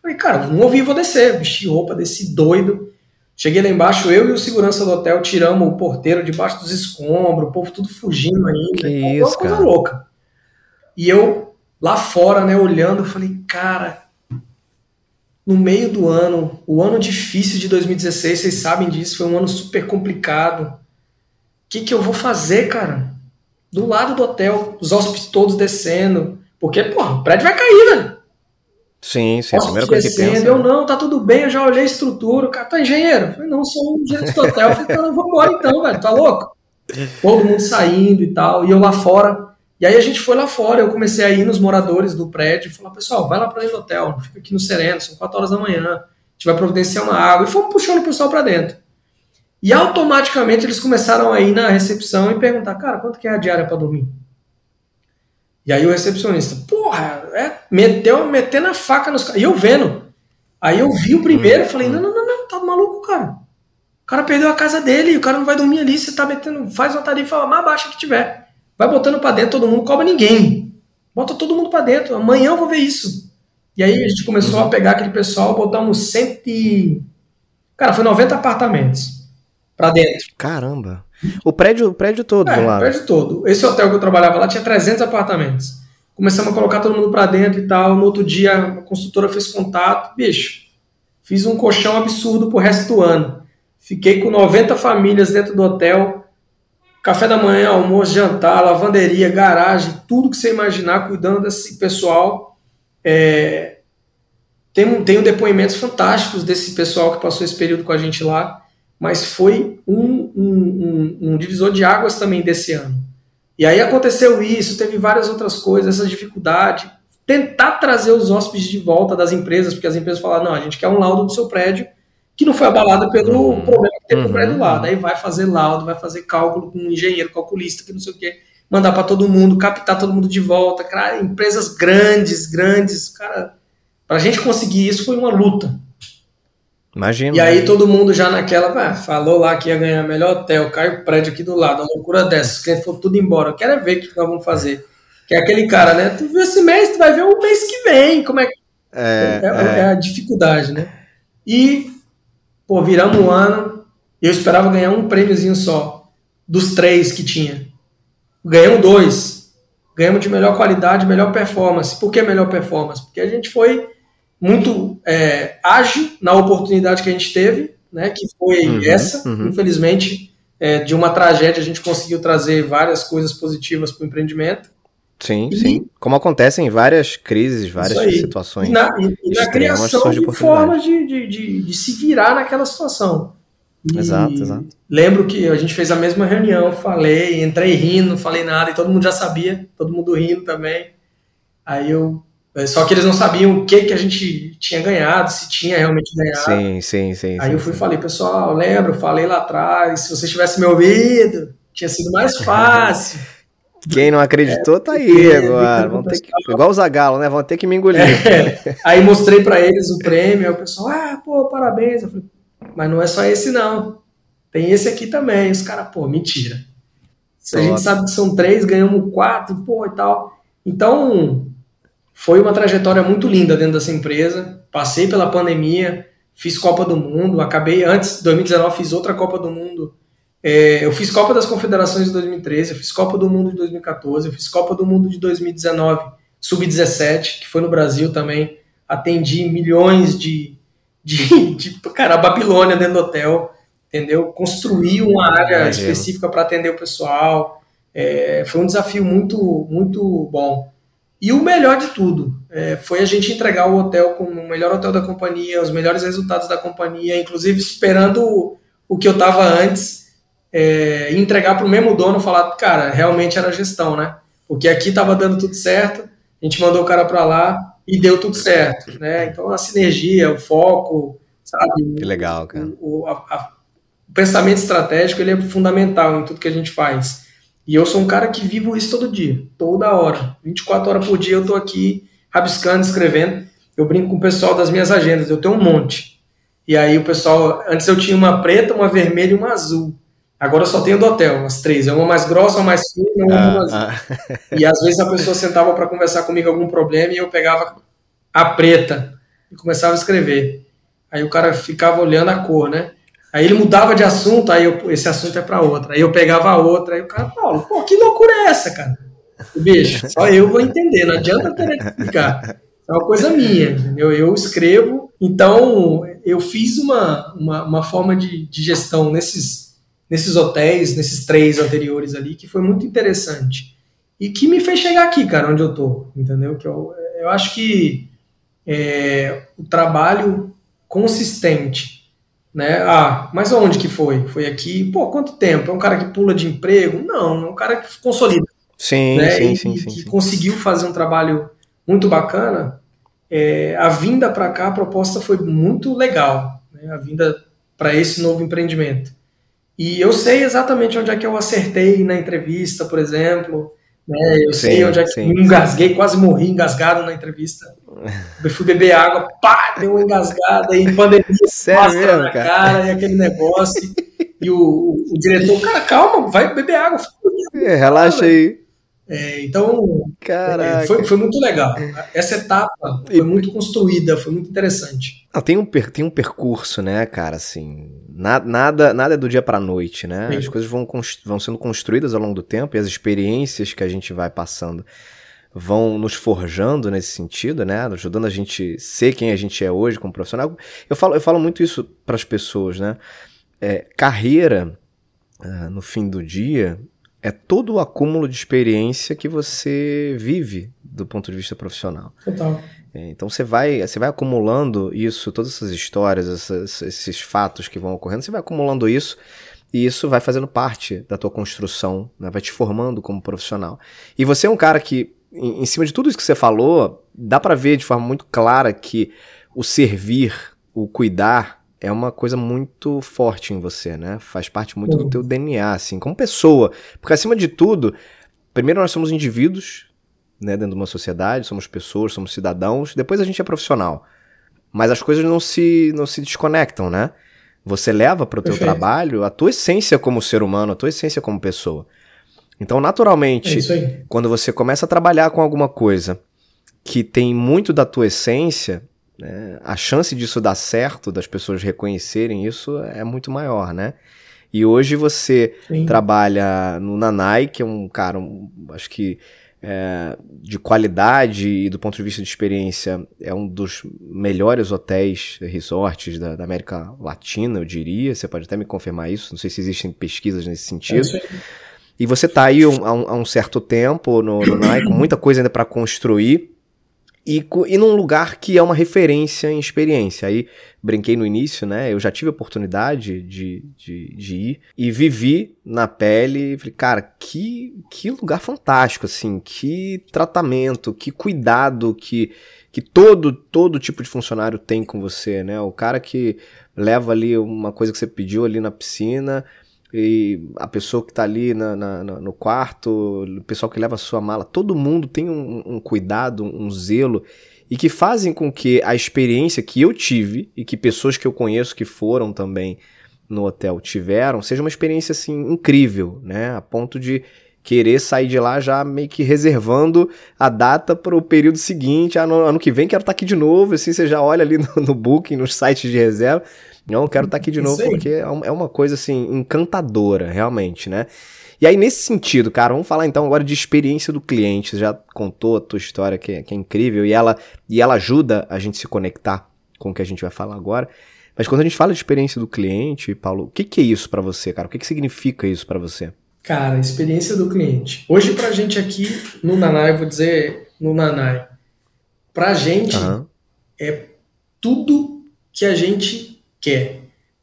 Falei, cara, não ouvi, vou descer. Vesti roupa, desci doido. Cheguei lá embaixo, eu e o segurança do hotel tiramos o porteiro debaixo dos escombros, o povo tudo fugindo ainda. Que isso, uma coisa cara. louca. E eu lá fora, né, olhando, falei, cara, no meio do ano, o ano difícil de 2016, vocês sabem disso, foi um ano super complicado. O que, que eu vou fazer, cara? do lado do hotel, os hóspedes todos descendo. Porque, porra, o prédio vai cair, né? Sim, sim, Posso a primeira coisa que pensa. Eu não, tá tudo bem, eu já olhei a estrutura, o cara tá engenheiro. Eu falei, não, sou um gerente do hotel. Eu falei, não, vou embora então, velho, tá louco? Todo mundo saindo e tal, e eu lá fora. E aí a gente foi lá fora, eu comecei a ir nos moradores do prédio e falar, pessoal, vai lá para dentro do hotel, fica aqui no Sereno, são 4 horas da manhã, a gente vai providenciar uma água. E fomos puxando o pessoal para dentro. E automaticamente eles começaram a ir na recepção e perguntar, cara, quanto que é a diária para dormir? E aí o recepcionista, porra, é, meteu, metendo a faca nos caras. E eu vendo. Aí eu vi o primeiro e falei, não, não, não, não, tá maluco, cara. O cara perdeu a casa dele, o cara não vai dormir ali, você tá metendo, faz uma tarifa mais baixa que tiver. Vai botando para dentro todo mundo, cobra ninguém. Bota todo mundo para dentro, amanhã eu vou ver isso. E aí a gente começou a pegar aquele pessoal, botamos cento e... Cara, foi 90 apartamentos para dentro. Caramba. O prédio, o prédio todo é, O prédio todo. Esse hotel que eu trabalhava lá tinha 300 apartamentos. Começamos a colocar todo mundo para dentro e tal. No outro dia a construtora fez contato. Bicho, fiz um colchão absurdo pro resto do ano. Fiquei com 90 famílias dentro do hotel. Café da manhã, almoço, jantar, lavanderia, garagem, tudo que você imaginar, cuidando desse pessoal. É... Tenho, tenho depoimentos fantásticos desse pessoal que passou esse período com a gente lá mas foi um, um, um, um, divisor de águas também desse ano. E aí aconteceu isso, teve várias outras coisas, essa dificuldade. Tentar trazer os hóspedes de volta das empresas, porque as empresas falaram, não, a gente quer um laudo do seu prédio que não foi abalado pelo uhum. problema que teve uhum. no prédio lá. Daí vai fazer laudo, vai fazer cálculo com um engenheiro, calculista, que não sei o quê, mandar para todo mundo, captar todo mundo de volta. Cara, empresas grandes, grandes, cara, para a gente conseguir isso foi uma luta. Imagina. E aí todo mundo já naquela, ah, falou lá que ia ganhar melhor hotel, cai o prédio aqui do lado, uma loucura dessa, os clientes foram tudo embora. Eu quero é ver o que nós vamos fazer. Que é aquele cara, né? Tu viu esse mês, tu vai ver o mês que vem, como é que. É, é, é. é a dificuldade, né? E, pô, viramos um ano, eu esperava ganhar um prêmiozinho só, dos três que tinha. Ganhamos dois. Ganhamos de melhor qualidade, melhor performance. Por que melhor performance? Porque a gente foi muito é, ágil na oportunidade que a gente teve, né, que foi uhum, essa. Uhum. Infelizmente, é, de uma tragédia, a gente conseguiu trazer várias coisas positivas para o empreendimento. Sim, e, sim. Como acontece em várias crises, várias situações. E na, e, e na criação de, de formas de, de, de, de, se virar naquela situação. Exato, exato. Lembro que a gente fez a mesma reunião, falei, entrei rindo, não falei nada, e todo mundo já sabia, todo mundo rindo também. Aí eu só que eles não sabiam o que, que a gente tinha ganhado, se tinha realmente ganhado. Sim, sim, sim. Aí sim, eu fui e falei, pessoal, lembro, falei lá atrás, se vocês tivessem me ouvido, tinha sido mais (laughs) fácil. Quem não acreditou é, tá aí é, agora. (laughs) Vão ter que, igual o Zagalo, né? Vão ter que me engolir. É. Aí mostrei para eles o prêmio, aí o pessoal, ah, pô, parabéns. Eu falei, mas não é só esse não. Tem esse aqui também. Os caras, pô, mentira. Se a gente sabe que são três, ganhamos quatro, pô, e tal. Então, foi uma trajetória muito linda dentro dessa empresa. Passei pela pandemia, fiz Copa do Mundo, acabei antes, 2019 fiz outra Copa do Mundo. É, eu fiz Copa das Confederações de 2013, eu fiz Copa do Mundo de 2014, eu fiz Copa do Mundo de 2019, sub-17, que foi no Brasil também. Atendi milhões de, de, (laughs) de cara, a Babilônia dentro do hotel, entendeu? Construí uma área específica para atender o pessoal. É, foi um desafio muito, muito bom. E o melhor de tudo é, foi a gente entregar o hotel como o melhor hotel da companhia, os melhores resultados da companhia, inclusive esperando o, o que eu estava antes, é, entregar para o mesmo dono falar, cara, realmente era gestão, né? Porque aqui estava dando tudo certo, a gente mandou o cara para lá e deu tudo certo, né? Então a sinergia, o foco, sabe? Que legal, cara. O, o, a, a, o pensamento estratégico ele é fundamental em tudo que a gente faz. E eu sou um cara que vivo isso todo dia, toda hora. 24 horas por dia eu tô aqui rabiscando, escrevendo. Eu brinco com o pessoal das minhas agendas, eu tenho um monte. E aí o pessoal, antes eu tinha uma preta, uma vermelha e uma azul. Agora eu só tenho do hotel, as três. É uma mais grossa, uma mais fina e uma ah, mais azul. Ah. E às vezes a pessoa sentava para conversar comigo algum problema e eu pegava a preta e começava a escrever. Aí o cara ficava olhando a cor, né? Aí ele mudava de assunto, aí eu, esse assunto é para outra. Aí eu pegava a outra, aí o cara, Paulo, pô, que loucura é essa, cara? Bicho, (laughs) só eu vou entender, não adianta querer explicar. É uma coisa minha, entendeu? Eu escrevo, então eu fiz uma, uma, uma forma de, de gestão nesses, nesses hotéis, nesses três anteriores ali, que foi muito interessante. E que me fez chegar aqui, cara, onde eu tô, entendeu? Que eu, eu acho que é, o trabalho consistente. Né? Ah, mas onde que foi? Foi aqui? Pô, quanto tempo? É um cara que pula de emprego? Não, é um cara que consolida. Sim, né? sim, e, sim, sim, que sim. conseguiu fazer um trabalho muito bacana. É, a vinda para cá, a proposta foi muito legal. Né? A vinda para esse novo empreendimento. E eu sei exatamente onde é que eu acertei na entrevista, por exemplo. Né? Eu sim, sei onde é que sim, eu engasguei, quase morri engasgado na entrevista. Eu fui beber água, pá, deu uma engasgada e pandemia Sério mesmo, na cara? cara? e aquele negócio. e o, o, o, diretor, cara, calma, vai beber água. É, relaxa aí. É, então, é, foi, foi muito legal. Essa etapa foi muito construída, foi muito interessante. Ah, tem, um, tem um percurso, né, cara, assim, nada, nada, nada é do dia para noite, né? Sim. As coisas vão, vão sendo construídas ao longo do tempo e as experiências que a gente vai passando vão nos forjando nesse sentido, né? Ajudando a gente ser quem a gente é hoje como profissional. Eu falo, eu falo muito isso para as pessoas, né? É, carreira, uh, no fim do dia, é todo o acúmulo de experiência que você vive do ponto de vista profissional. Total. É, então você vai, você vai acumulando isso, todas essas histórias, essas, esses fatos que vão ocorrendo, você vai acumulando isso e isso vai fazendo parte da tua construção, né? vai te formando como profissional. E você é um cara que, em, em cima de tudo isso que você falou, dá para ver de forma muito clara que o servir, o cuidar, é uma coisa muito forte em você, né? Faz parte muito uhum. do teu DNA, assim, como pessoa. Porque acima de tudo, primeiro nós somos indivíduos, né, dentro de uma sociedade, somos pessoas, somos cidadãos, depois a gente é profissional. Mas as coisas não se, não se desconectam, né? Você leva para o teu Perfeito. trabalho a tua essência como ser humano, a tua essência como pessoa. Então, naturalmente, é quando você começa a trabalhar com alguma coisa que tem muito da tua essência, né? A chance disso dar certo, das pessoas reconhecerem isso, é muito maior, né? E hoje você Sim. trabalha no Nanai, que é um cara, um, acho que é, de qualidade e do ponto de vista de experiência, é um dos melhores hotéis, resorts da, da, América Latina, eu diria. Você pode até me confirmar isso, não sei se existem pesquisas nesse sentido. É e você está aí há um, há um, certo tempo no, no com muita coisa ainda para construir. E, e num lugar que é uma referência em experiência. Aí brinquei no início, né? Eu já tive a oportunidade de, de, de ir e vivi na pele. Falei, cara, que, que lugar fantástico, assim, que tratamento, que cuidado que, que todo, todo tipo de funcionário tem com você, né? O cara que leva ali uma coisa que você pediu ali na piscina, e a pessoa que está ali na, na, no quarto, o pessoal que leva a sua mala, todo mundo tem um, um, cuidado, um zelo e que fazem com que a experiência que eu tive e que pessoas que eu conheço que foram também no hotel tiveram seja uma experiência assim incrível, né? A ponto de querer sair de lá já meio que reservando a data para o período seguinte, ano, ano que vem quero estar tá aqui de novo, assim você já olha ali (laughs) no, no booking, nos sites de reserva não, quero estar tá aqui de novo porque é, é uma coisa assim encantadora, realmente, né? E aí, nesse sentido, cara, vamos falar então agora de experiência do cliente. Você já contou a tua história, que é, que é incrível, e ela, e ela ajuda a gente se conectar com o que a gente vai falar agora. Mas quando a gente fala de experiência do cliente, Paulo, o que, que é isso para você, cara? O que, que significa isso para você? Cara, experiência do cliente. Hoje, pra gente aqui no Nanai, eu vou dizer no Nanai, pra gente uhum. é tudo que a gente quer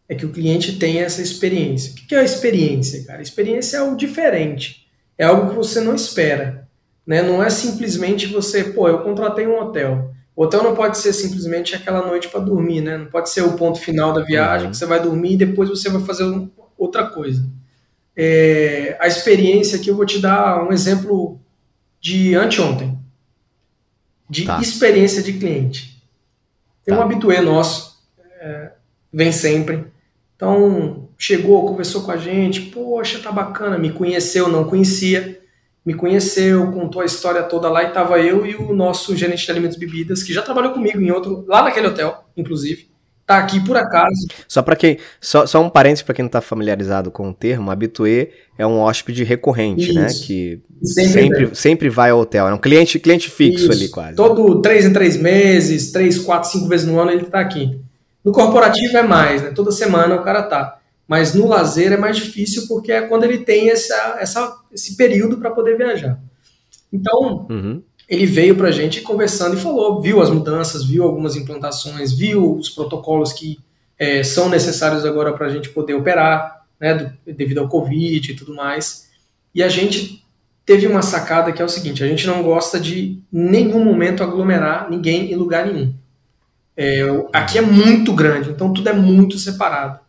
é que o cliente tenha essa experiência. O que é a experiência, cara? A experiência é algo diferente, é algo que você não espera. Né? Não é simplesmente você, pô, eu contratei um hotel. O hotel não pode ser simplesmente aquela noite para dormir, né? Não pode ser o ponto final da viagem uhum. que você vai dormir e depois você vai fazer outra coisa. É, a experiência aqui eu vou te dar um exemplo de anteontem, de tá. experiência de cliente. Tem tá. um habitué nosso, é, vem sempre. Então, chegou, conversou com a gente, poxa, tá bacana, me conheceu, não conhecia, me conheceu, contou a história toda lá e tava eu e o nosso gerente de alimentos e bebidas, que já trabalhou comigo em outro, lá naquele hotel, inclusive. Tá aqui por acaso. Só para quem, só, só um parênteses para quem não tá familiarizado com o termo, habitué é um hóspede recorrente, né, Isso. né, que sempre sempre, sempre, vai ao hotel, é um cliente, cliente fixo Isso. ali quase. Todo três em três meses, três, quatro, cinco vezes no ano ele tá aqui. No corporativo é mais, né? Toda semana o cara tá. Mas no lazer é mais difícil porque é quando ele tem essa, essa esse período para poder viajar. Então, uhum. ele veio para a gente conversando e falou, viu as mudanças, viu algumas implantações, viu os protocolos que é, são necessários agora para a gente poder operar, né, do, devido ao Covid e tudo mais. E a gente teve uma sacada que é o seguinte: a gente não gosta de nenhum momento aglomerar ninguém em lugar nenhum. É, aqui é muito grande, então tudo é muito separado.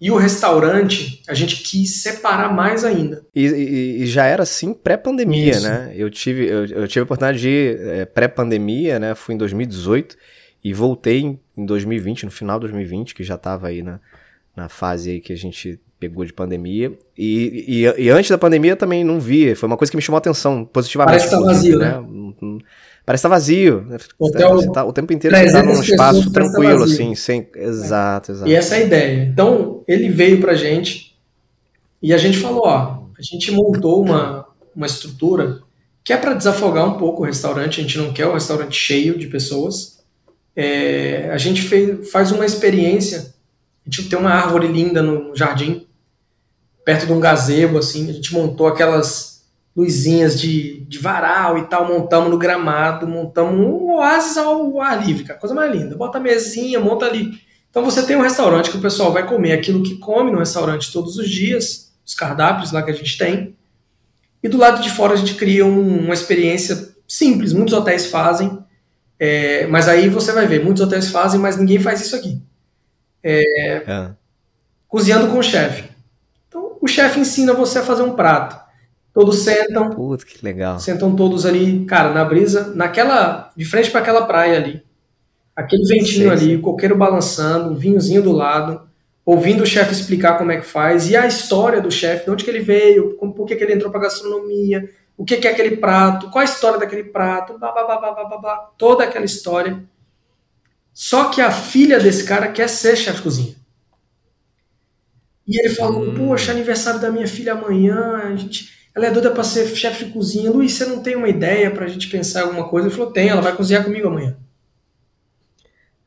E o restaurante, a gente quis separar mais ainda. E, e, e já era assim pré-pandemia, né? Eu tive, eu, eu, tive a oportunidade de ir é, pré-pandemia, né? Fui em 2018 e voltei em, em 2020, no final de 2020, que já estava aí na, na fase aí que a gente pegou de pandemia. E, e, e, antes da pandemia também não vi. Foi uma coisa que me chamou a atenção positivamente. Parece que tá vazio, né? né? Parece que tá vazio. Você tá, o tempo inteiro você tá num espaço tranquilo, assim, sem. Exato, exato. E essa é a ideia. Então, ele veio pra gente e a gente falou, ó, a gente montou uma, uma estrutura que é para desafogar um pouco o restaurante, a gente não quer um restaurante cheio de pessoas. É, a gente fez, faz uma experiência, a gente tem uma árvore linda no jardim, perto de um gazebo, assim, a gente montou aquelas luzinhas de, de varal e tal, montamos no gramado, montamos um oásis ao ar livre, cara, coisa mais linda. Bota a mesinha, monta ali. Então você tem um restaurante que o pessoal vai comer aquilo que come no restaurante todos os dias, os cardápios lá que a gente tem. E do lado de fora a gente cria um, uma experiência simples, muitos hotéis fazem, é, mas aí você vai ver, muitos hotéis fazem, mas ninguém faz isso aqui. É, é. Cozinhando com o chefe. Então o chefe ensina você a fazer um prato Todos sentam. Puta, que legal. Sentam todos ali, cara, na brisa, naquela. de frente para aquela praia ali. Aquele ventinho ali, o coqueiro balançando, o vinhozinho do lado, ouvindo o chefe explicar como é que faz, e a história do chefe, de onde que ele veio, como, por que, que ele entrou pra gastronomia, o que, que é aquele prato, qual a história daquele prato, blá, blá, blá, blá, blá, blá, toda aquela história. Só que a filha desse cara quer ser chefe cozinha. E ele falou, hum. poxa, aniversário da minha filha amanhã, a gente ela é doida para ser chefe de cozinha. Luiz, você não tem uma ideia para a gente pensar alguma coisa? Ele falou, tem, ela vai cozinhar comigo amanhã.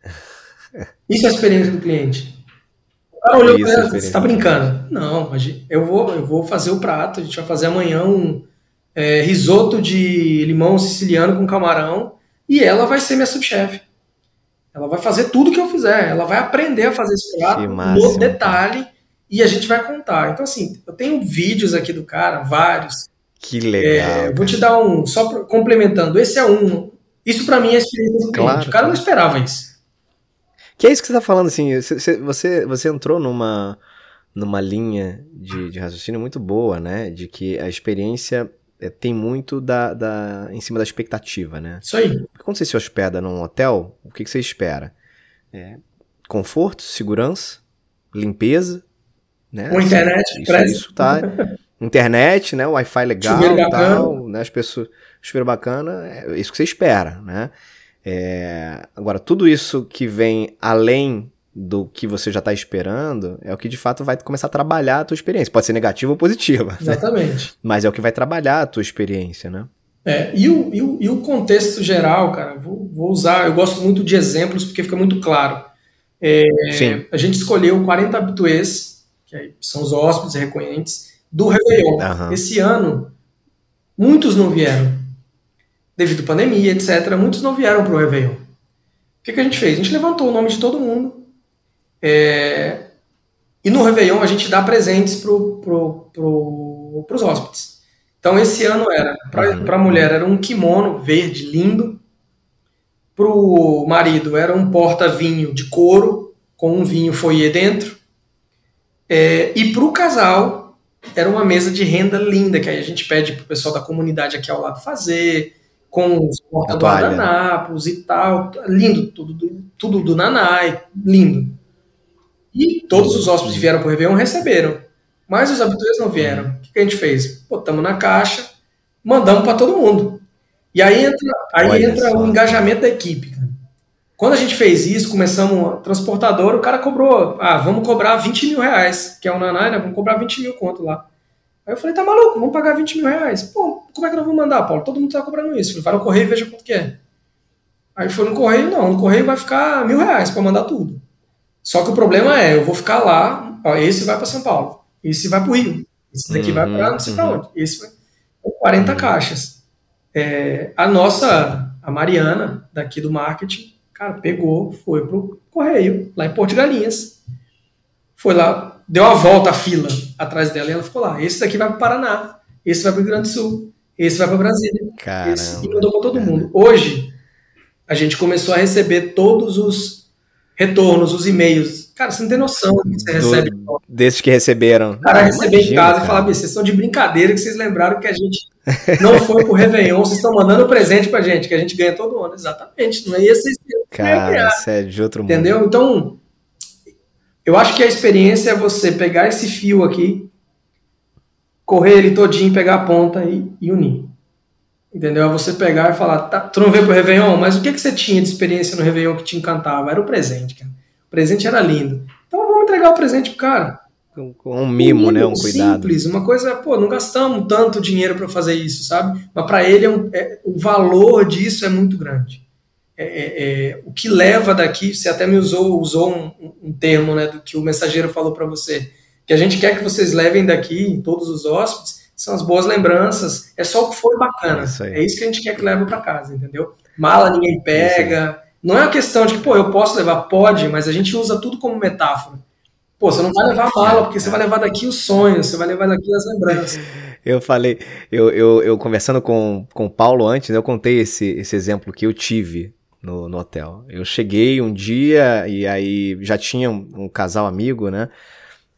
(laughs) Isso é a experiência do cliente. Cara olhou para ela, você está brincando? Não, eu vou, eu vou fazer o prato, a gente vai fazer amanhã um é, risoto de limão siciliano com camarão e ela vai ser minha subchefe. Ela vai fazer tudo que eu fizer, ela vai aprender a fazer esse prato no detalhe e a gente vai contar. Então, assim, eu tenho vídeos aqui do cara, vários. Que legal. É, vou te dar um, só pra, complementando, esse é um. Isso para mim é experiência do claro, cliente. O cara não esperava isso. Que é isso que você tá falando, assim, você, você entrou numa, numa linha de, de raciocínio muito boa, né? De que a experiência é, tem muito da, da, em cima da expectativa, né? Isso aí. Quando você se hospeda num hotel, o que, que você espera? É, conforto, segurança, limpeza, né? Com internet, isso, isso tá. (laughs) internet, né? Wi-Fi legal tal, né? As pessoas. Chuveiro bacana, é isso que você espera, né? É, agora, tudo isso que vem além do que você já está esperando é o que de fato vai começar a trabalhar a tua experiência. Pode ser negativa ou positiva. Né? Exatamente. Né? Mas é o que vai trabalhar a tua experiência, né? É, e, o, e, o, e o contexto geral, cara, vou, vou, usar, eu gosto muito de exemplos porque fica muito claro. É, Sim. A gente escolheu 40 habituês que são os hóspedes recorrentes, do Réveillon. Uhum. Esse ano, muitos não vieram. Devido à pandemia, etc., muitos não vieram para o Réveillon. O que, que, a gente fez? A gente levantou o nome de todo mundo. É, e no Réveillon a gente dá presentes para pro, pro, os hóspedes. Então esse ano era, para uhum. a mulher era um kimono verde lindo, para o marido era um porta-vinho de couro, com um vinho foyer dentro, é, e para o casal, era uma mesa de renda linda, que aí a gente pede para o pessoal da comunidade aqui ao lado fazer, com os porta-guardanapos e tal. Lindo, tudo do, tudo do Nanai, lindo. E todos os hóspedes que vieram para o Réveillon receberam. Mas os habituês não vieram. O que, que a gente fez? Botamos na caixa, mandamos para todo mundo. E aí entra, aí entra o engajamento da equipe. Quando a gente fez isso, começamos a transportadora, o cara cobrou, ah, vamos cobrar 20 mil reais, que é o Nanai, né? Vamos cobrar 20 mil quanto lá. Aí eu falei, tá maluco, vamos pagar 20 mil reais. Pô, como é que nós vamos mandar, Paulo? Todo mundo tá cobrando isso. Falei, vai no correio e veja quanto que é. Aí foi no correio, não, no correio vai ficar mil reais para mandar tudo. Só que o problema é, eu vou ficar lá, ó, esse vai para São Paulo, esse vai para o Rio, esse daqui uhum, vai para não sei uhum. para onde, esse vai 40 uhum. caixas. É, a nossa, a Mariana, daqui do marketing, cara, pegou, foi pro correio, lá em Porto de Galinhas. Foi lá, deu a volta a fila atrás dela e ela ficou lá. Esse daqui vai para o Paraná, esse vai para o Rio Grande do Sul, esse vai para Brasília. Caramba, esse, e mandou para todo mundo. Hoje, a gente começou a receber todos os retornos, os e-mails. Cara, você não tem noção do que você Do- recebe. Desses que receberam. O cara Ah, receber em casa cara. e falar, "Bicho, vocês estão de brincadeira que vocês lembraram que a gente (laughs) não foi pro Réveillon, vocês estão mandando presente pra gente, que a gente ganha todo ano. Exatamente, não é esse Cara, isso é de outro mundo. Entendeu? Então, eu acho que a experiência é você pegar esse fio aqui, correr ele todinho, pegar a ponta e, e unir. Entendeu? É você pegar e falar, tá, tu não veio pro Réveillon, mas o que, que você tinha de experiência no Réveillon que te encantava? Era o presente, cara. O presente era lindo. Então vamos entregar o presente pro cara. Com, com um mimo, né? Um cuidado. Simples, uma coisa, pô, não gastamos tanto dinheiro para fazer isso, sabe? Mas para ele é um- é- o valor disso é muito grande. É- é- é, o que leva daqui, você até me usou, usou um, um- termo, né, do que o mensageiro falou para você, que a gente quer que vocês levem daqui, todos os hóspedes, são as boas lembranças, é só o que foi bacana. É isso. É que a gente quer que leve para casa, entendeu? Mala ninguém pega. Não é uma questão de que, pô, eu posso levar, pode, mas a gente usa tudo como metáfora. Pô, você não vai levar a mala, porque você vai levar daqui os sonhos, você vai levar daqui as lembranças. (laughs) Eu falei, eu, eu, eu conversando com, com o Paulo antes, eu contei esse, esse exemplo que eu tive no, no hotel. Eu cheguei um dia e aí já tinha um, um casal amigo, né?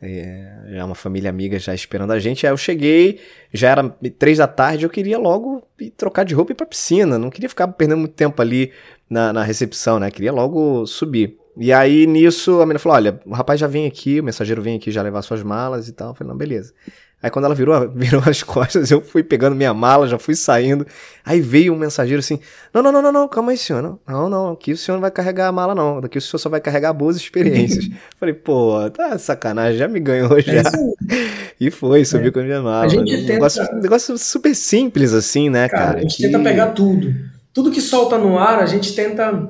É, uma família amiga já esperando a gente. Aí eu cheguei, já era três da tarde, eu queria logo trocar de roupa e ir pra piscina. Não queria ficar perdendo muito tempo ali na, na recepção, né? Queria logo subir. E aí, nisso, a menina falou: olha, o rapaz já vem aqui, o mensageiro vem aqui já levar suas malas e tal. Eu falei, não, beleza. Aí quando ela virou, (laughs) virou as costas, eu fui pegando minha mala, já fui saindo. Aí veio um mensageiro assim: Não, não, não, não, não, calma aí, senhor. Não, não, não, aqui o senhor não vai carregar a mala, não. Daqui o senhor só vai carregar boas experiências. (laughs) Falei, pô, tá sacanagem, já me ganhou já. É isso aí. (laughs) E foi, subi com a minha mala. A gente um tenta- negócio, um negócio super simples, assim, né, cara? Cara, a gente que- tenta pegar tudo. Tudo que solta no ar, a gente tenta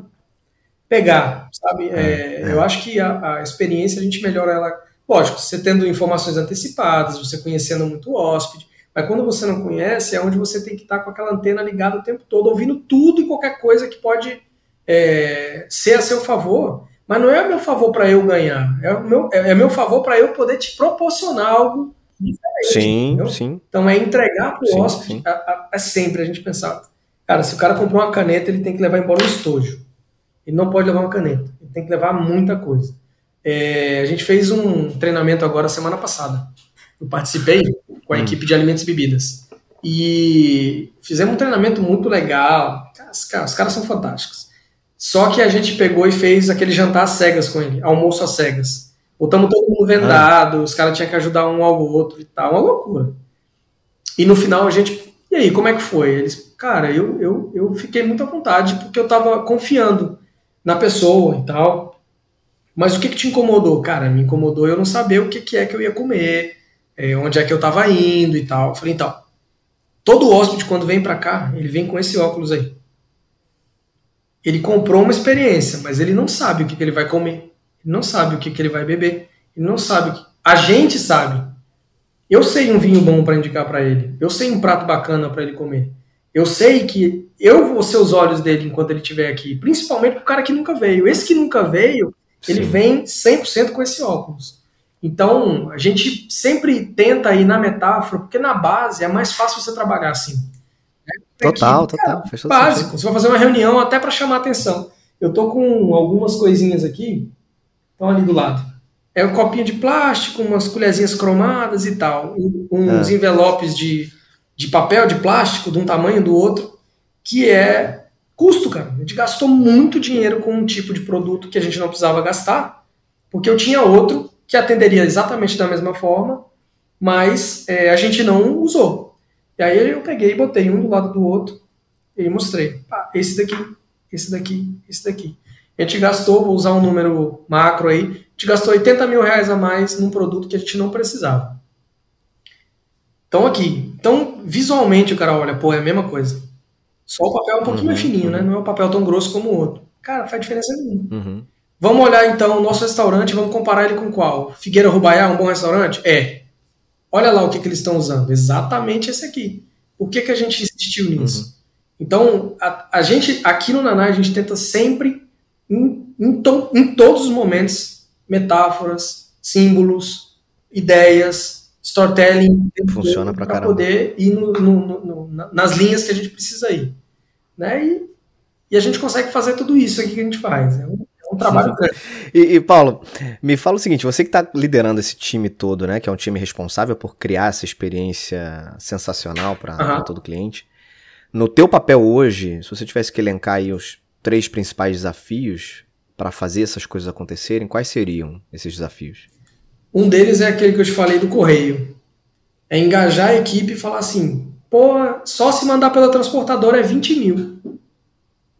pegar, sabe? É, é. Eu acho que a, a experiência a gente melhora ela. Lógico, você tendo informações antecipadas, você conhecendo muito o hóspede, mas quando você não conhece, é onde você tem que estar com aquela antena ligada o tempo todo, ouvindo tudo e qualquer coisa que pode é, ser a seu favor. Mas não é meu favor para eu ganhar, é meu, é, é meu favor para eu poder te proporcionar algo diferente. Sim, entendeu? sim. Então é entregar para o hóspede, é sempre a gente pensar, cara, se o cara comprou uma caneta, ele tem que levar embora um estojo. Ele não pode levar uma caneta, ele tem que levar muita coisa. É, a gente fez um treinamento agora semana passada. Eu participei com a Hum. equipe de alimentos e bebidas. E fizemos um treinamento muito legal. Os caras, os caras são fantásticos. Só que a gente pegou e fez aquele jantar às cegas com ele, almoço às cegas. Botamos todo mundo vendado, os caras tinham que ajudar um ao outro e tal, uma loucura. E no final a gente, e aí, como é que foi? Eles, cara, eu, eu, eu fiquei muito à vontade porque eu tava confiando na pessoa e tal. Mas o que, que te incomodou? Cara, me incomodou eu não saber o que, que é que eu ia comer, é, onde é que eu tava indo e tal. Eu falei, então, todo hóspede quando vem para cá, ele vem com esse óculos aí. Ele comprou uma experiência, mas ele não sabe o que, que ele vai comer. Ele não sabe o que, que ele vai beber. Ele não sabe o que. A gente sabe. Eu sei um vinho bom para indicar para ele. Eu sei um prato bacana para ele comer. Eu sei que eu vou ser os olhos dele enquanto ele estiver aqui. Principalmente pro cara que nunca veio. Esse que nunca veio, ele Sim. vem 100% com esse óculos. Então, a gente sempre tenta ir na metáfora, porque na base é mais fácil você trabalhar assim. Total, que, total. Todo Básico. Você vai fazer uma reunião até para chamar atenção. Eu tô com algumas coisinhas aqui, estão ali do lado. É um copinho de plástico, umas colherzinhas cromadas e tal. Uns Ah. envelopes de, de papel de plástico, de um tamanho do outro, que é custo, cara. A gente gastou muito dinheiro com um tipo de produto que a gente não precisava gastar, porque eu tinha outro que atenderia exatamente da mesma forma, mas é, a gente não usou. E aí eu peguei e botei um do lado do outro e mostrei. Pá, esse daqui, esse daqui, esse daqui. A gente gastou, vou usar um número macro aí, a gente gastou 80 mil reais a mais num produto que a gente não precisava. Então aqui, então visualmente o cara olha, pô, é a mesma coisa. Só o papel é um pouquinho mais Uhum, fininho, né? uhum. Não é um papel tão grosso como o outro. Cara, faz diferença nenhuma. Uhum. Vamos olhar então o nosso restaurante, vamos comparar ele com qual? Figueira Rubaiá, um bom restaurante? É. Olha lá o que, que eles estão usando. Exatamente esse aqui. Por que, que a gente insistiu nisso? Então, a, a gente, aqui no Naná, a gente tenta sempre, em, em, to, em todos os momentos, metáforas, símbolos, ideias, storytelling. Funciona para poder ir no, no, no, nas linhas que a gente precisa ir. Né? E, e, a gente consegue fazer tudo isso aqui que a gente faz. É um, é um trabalho grande. E, e, Paulo, me fala o seguinte: você que está liderando esse time todo, né? Que é um time responsável por criar essa experiência sensacional para uhum. todo cliente. No teu papel hoje, se você tivesse que elencar aí os três principais desafios para fazer essas coisas acontecerem, quais seriam esses desafios? Um deles é aquele que eu te falei do correio. É engajar a equipe e falar assim: pô, só se mandar pela transportadora é 20 mil.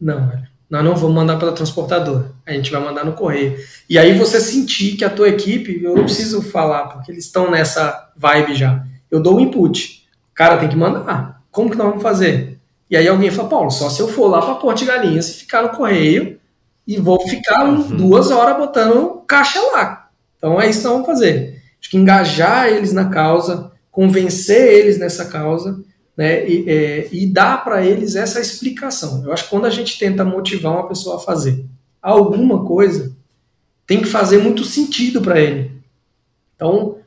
Não, velho. Nós não vamos mandar pela transportadora. A gente vai mandar no correio. E aí você sentir que a tua equipe, eu não preciso falar, porque eles estão nessa vibe já. Eu dou o input. Cara, tem que mandar. Como que nós vamos fazer? E aí alguém fala, Paulo, só se eu for lá para Porto de Galinhas e ficar no correio e vou ficar uhum. duas horas botando caixa lá. Então é isso que nós vamos fazer. Acho que engajar eles na causa, convencer eles nessa causa, né, e, é, e dar para eles essa explicação. Eu acho que quando a gente tenta motivar uma pessoa a fazer alguma coisa, tem que fazer muito sentido para ele. Então,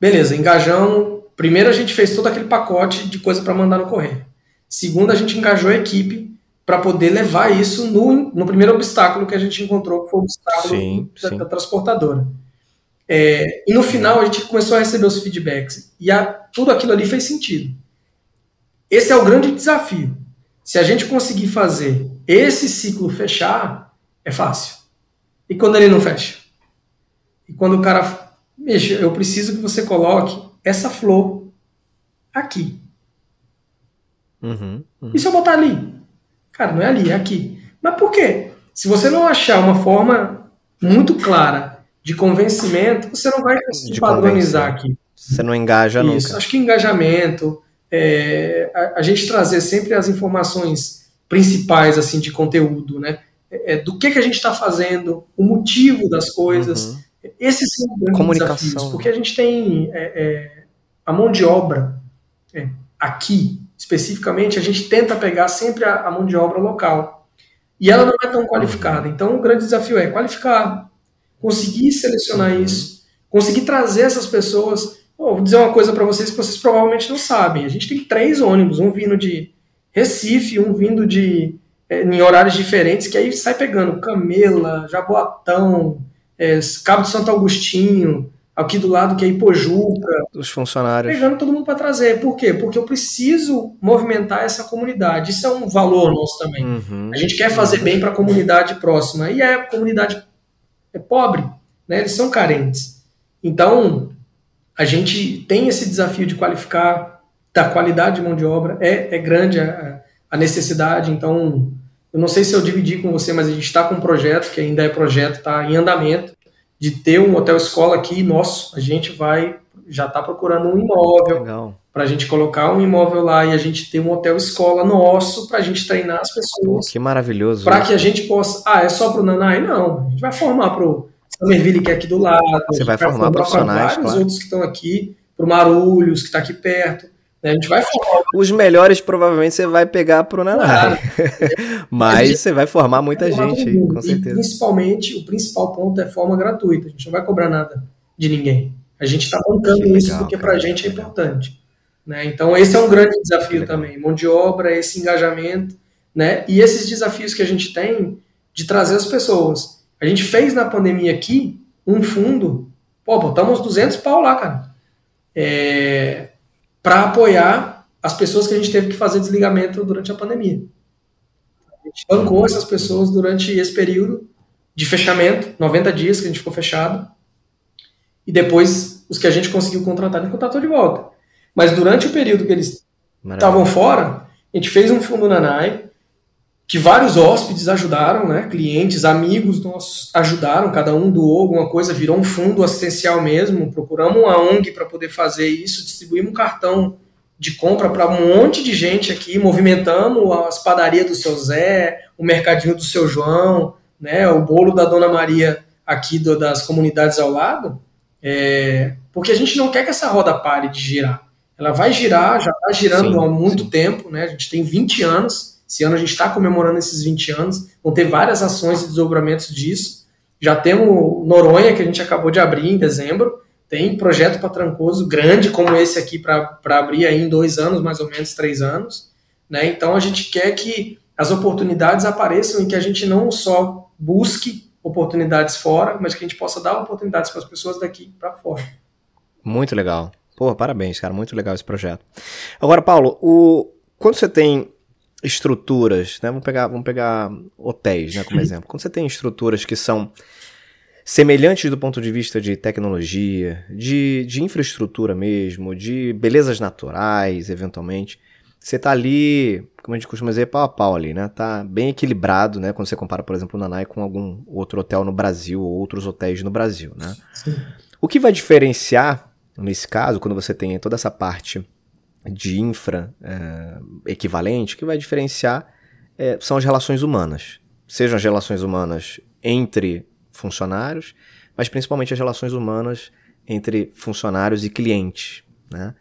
beleza, engajamos. Primeiro a gente fez todo aquele pacote de coisa para mandar no correio. Segundo, a gente engajou a equipe para poder levar isso no, no primeiro obstáculo que a gente encontrou, que foi o obstáculo sim, da, sim. da, transportadora. É, e no final a gente começou a receber os feedbacks e a, tudo aquilo ali fez sentido. Esse é o grande desafio. Se a gente conseguir fazer esse ciclo fechar, é fácil. E quando ele não fecha? E quando o cara, mexa, eu preciso que você coloque essa flor aqui. Uhum, uhum. E se eu botar ali? Cara, não é ali, é aqui. Mas por quê? Se você não achar uma forma muito clara de convencimento, você não vai conseguir padronizar aqui. Você não engaja Isso. nunca. Acho que engajamento, é, a, a, gente trazer sempre as informações principais assim de conteúdo, né? É, é do que, que a gente está fazendo, o motivo das coisas. Uhum. Esses são os grandes desafios, porque a gente tem é, é a mão de obra é, aqui especificamente, a gente tenta pegar sempre a, a mão de obra local. E ela não é tão qualificada. Então, o grande desafio é qualificar, conseguir selecionar uhum. isso, conseguir trazer essas pessoas. Oh, vou dizer uma coisa para vocês que vocês provavelmente não sabem. A gente tem três ônibus, um vindo de Recife, um vindo de é, em horários diferentes, que aí sai pegando Camela, Jaboatão, é, Cabo de Santo Agostinho, aqui do lado que é Ipojuca. Os funcionários. Pegando todo mundo para trazer. Por quê? Porque eu preciso movimentar essa comunidade. Isso é um valor nosso também. Uhum. A gente quer fazer bem para a comunidade próxima. E a comunidade é pobre, né? eles são carentes. Então, a gente tem esse desafio de qualificar, da qualidade de mão de obra. É, é grande a, a necessidade. Então, eu não sei se eu dividi com você, mas a gente está com um projeto, que ainda é projeto, está em andamento de ter um hotel escola aqui nosso. A gente vai já está procurando um imóvel para a gente colocar um imóvel lá e a gente ter um hotel escola nosso para a gente treinar as pessoas. Pô, que maravilhoso. Para que a gente possa. Ah, é só para o Nanai? Não. A gente vai formar para o Summerville que é aqui do lado. Você vai formar, profissionais, vários claro. outros que estão aqui, para o Marulhos que está aqui perto. Né? A gente vai formar. Os melhores provavelmente você vai pegar para o Nanai. Claro. (laughs) Mas gente, você vai formar muita gente, aí, com certeza. E principalmente, o principal ponto é forma gratuita. A gente não vai cobrar nada de ninguém. A gente está bancando isso porque para a gente é importante. Né? Então, esse é um grande desafio também. Mão de obra, esse engajamento, né? E esses desafios que a gente tem de trazer as pessoas. A gente fez na pandemia aqui um fundo, pô, botamos 200 pau lá, cara, é, para apoiar as pessoas que a gente teve que fazer desligamento durante a pandemia. A gente bancou essas pessoas durante esse período de fechamento, 90 dias que a gente ficou fechado, e depois os que a gente conseguiu contratar, a gente contratou de volta. Mas durante o período que eles estavam fora, a gente fez um fundo na NAI, que vários hóspedes ajudaram, né? clientes, amigos nossos ajudaram, cada um doou alguma coisa, virou um fundo assistencial mesmo. Procuramos uma ONG para poder fazer isso, distribuímos um cartão de compra para um monte de gente aqui, movimentamos as padarias do seu Zé, o mercadinho do seu João, né? o bolo da Dona Maria aqui do, das comunidades ao lado. É, porque a gente não quer que essa roda pare de girar. Ela vai girar, já está girando sim, há muito sim. tempo, né? A gente tem 20 anos Esse ano a gente está comemorando esses 20 anos, vão ter várias ações e desdobramentos disso. Já temos Noronha, que a gente acabou de abrir em dezembro, tem projeto para Trancoso grande como esse aqui para abrir aí em dois anos, mais ou menos três anos. Né? Então a gente quer que as oportunidades apareçam e que a gente não só busque oportunidades fora, mas que a gente possa dar oportunidades para as pessoas daqui para fora. Muito legal. Pô, parabéns, cara. Muito legal esse projeto. Agora, Paulo, o... quando você tem estruturas, né? Vamos pegar, vamos pegar hotéis, né, como (laughs) exemplo. Quando você tem estruturas que são semelhantes do ponto de vista de tecnologia, de, de infraestrutura mesmo, de belezas naturais, eventualmente, você tá ali, como a gente costuma dizer, pau a pau ali, né? Tá bem equilibrado, né? Quando você compara, por exemplo, o Nanai com algum outro hotel no Brasil ou outros hotéis no Brasil, né? Sim. O que vai diferenciar, nesse caso, quando você tem toda essa parte de infra é, equivalente, que vai diferenciar é, são as relações humanas. Sejam as relações humanas entre funcionários, mas principalmente as relações humanas entre funcionários e clientes, né?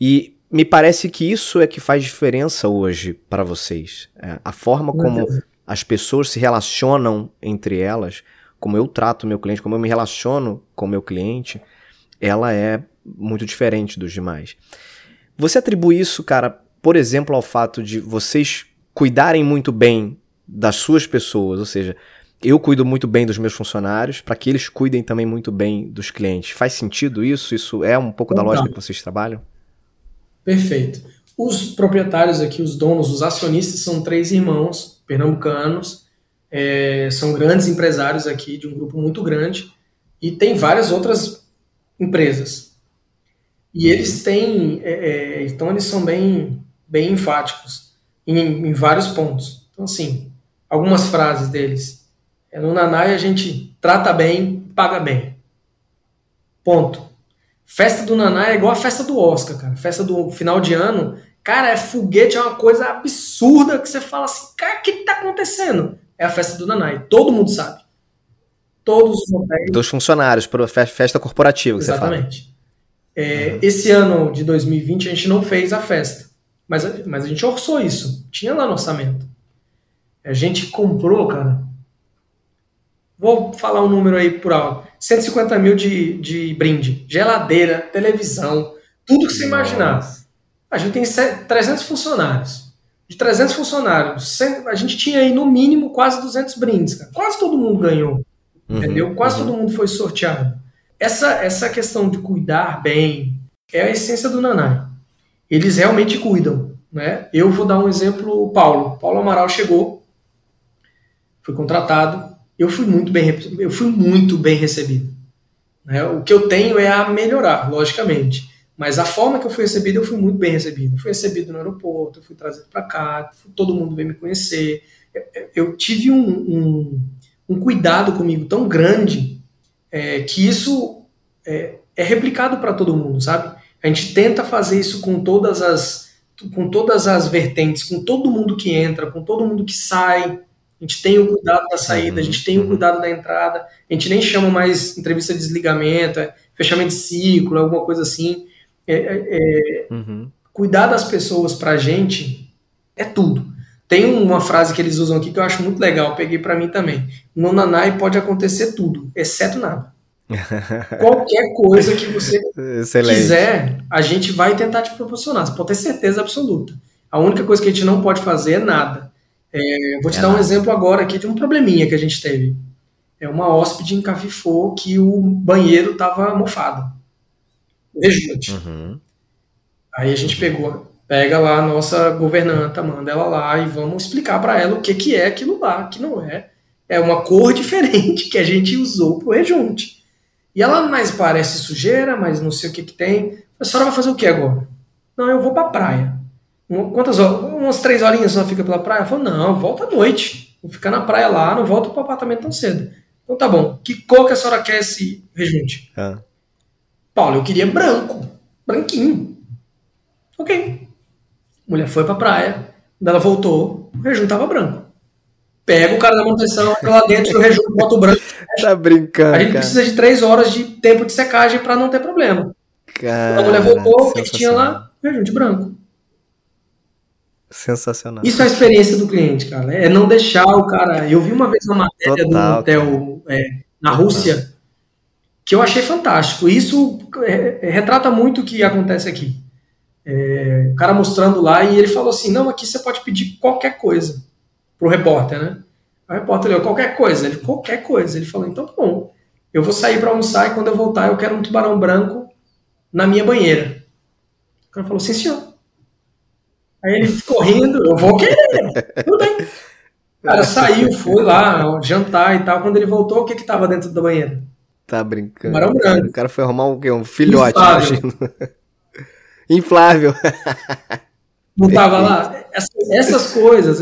E me parece que isso é que faz diferença hoje para vocês. É, a forma como as pessoas se relacionam entre elas, como eu trato meu cliente, como eu me relaciono com meu cliente, ela é muito diferente dos demais. Você atribui isso, cara, por exemplo, ao fato de vocês cuidarem muito bem das suas pessoas, ou seja, eu cuido muito bem dos meus funcionários para que eles cuidem também muito bem dos clientes. Faz sentido isso? Isso é um pouco da lógica que vocês trabalham? Perfeito. Os proprietários aqui, os donos, os acionistas, são três irmãos pernambucanos, é, são grandes empresários aqui, de um grupo muito grande, e tem várias outras empresas. E uhum. eles têm, é, é, então eles são bem, bem enfáticos em, em, vários pontos. Então, assim, algumas frases deles. É, no Nanai a gente trata bem, paga bem. Ponto. Festa do Naná é igual a festa do Oscar, cara. Festa do final de ano. Cara, é foguete, é uma coisa absurda que você fala assim, cara, o que, que tá acontecendo? É a festa do Naná, e todo mundo sabe. Todos os hotéis. Dos funcionários, para festa corporativa que Exatamente. É, uhum. Esse ano de 2020 a gente não fez a festa, mas, mas a gente orçou isso. Tinha lá no orçamento. A gente comprou, cara. Vou falar um número aí por alto. 150 mil de, de brinde, geladeira, televisão, tudo que você imaginar. A gente tem 300 funcionários. De 300 funcionários, a gente tinha aí no mínimo quase 200 brindes. Cara. Quase todo mundo ganhou. Uhum, entendeu? Quase uhum. todo mundo foi sorteado. Essa, essa questão de cuidar bem é a essência do Nanai. Eles realmente cuidam. Né? Eu vou dar um exemplo, o Paulo. Paulo Amaral chegou, foi contratado, eu fui muito bem, eu fui muito bem recebido. Né? O que eu tenho é a melhorar, logicamente. Mas a forma que eu fui recebido, eu fui muito bem recebido. fui recebido no aeroporto, fui trazido para cá, todo mundo veio me conhecer. Eu, eu tive um, um, um, cuidado comigo tão grande é, que isso é, é replicado para todo mundo, sabe? A gente tenta fazer isso com todas as com todas as vertentes, com todo mundo que entra, com todo mundo que sai, a gente tem o cuidado da saída, a gente tem o uhum. cuidado da entrada, a gente nem chama mais entrevista de desligamento, é fechamento de ciclo, alguma coisa assim. É, é, é, uhum. Cuidar das pessoas pra gente é tudo. Tem uma frase que eles usam aqui que eu acho muito legal, peguei para mim também. No Nanai pode acontecer tudo, exceto nada. (laughs) Qualquer coisa que você Excelente. quiser, a gente vai tentar te proporcionar. Você pode ter certeza absoluta. A única coisa que a gente não pode fazer é nada. É, vou te é dar um exemplo agora aqui de um probleminha que a gente teve. É uma hóspede encafifou que o banheiro estava mofado. Rejunte. Uhum. Aí a gente pegou, pega lá a nossa governanta, manda ela lá e vamos explicar para ela o que, que é aquilo lá, que não é. É uma cor (laughs) diferente que a gente usou pro rejunte. E ela, mais parece sujeira, mas não sei o que que tem. A senhora vai fazer o que agora? Não, eu vou pra praia. Quantas horas? Umas três horinhas só fica pela praia? Falou, não, volta à noite. Vou ficar na praia lá, não volto para o apartamento tão cedo. Então tá bom. Que cor que a senhora quer esse rejunte? Ah. Paulo, eu queria branco. Branquinho. Ok. Mulher foi pra praia. Quando ela voltou, o rejunte tava branco. Pega o cara da manutenção, entra lá dentro do rejunte, bota o branco. (laughs) Tá brincando. A gente cara. precisa de três horas de tempo de secagem para não ter problema. Cara, Quando a mulher voltou, o que tinha lá? Rejunte branco. Sensacional. Isso é a experiência do cliente, cara. É não deixar o cara. Eu vi uma vez uma matéria Total, do hotel é, na Rússia que eu achei fantástico. Isso é, retrata muito o que acontece aqui. É, o cara mostrando lá e ele falou assim: não, aqui você pode pedir qualquer coisa pro repórter, né? O repórter olhou qualquer coisa. Ele, qualquer coisa. Ele falou: então tá bom, eu vou sair para almoçar e quando eu voltar eu quero um tubarão branco na minha banheira. O cara falou: sim, senhor. Aí ele correndo, eu vou querer, tudo bem. O cara saiu, foi lá, jantar e tal. Quando ele voltou, o que que tava dentro da banheira? Tá brincando. Tubarão branco. O cara foi arrumar um, um filhote, imagino. Inflável. Não tava lá? Essas, essas coisas,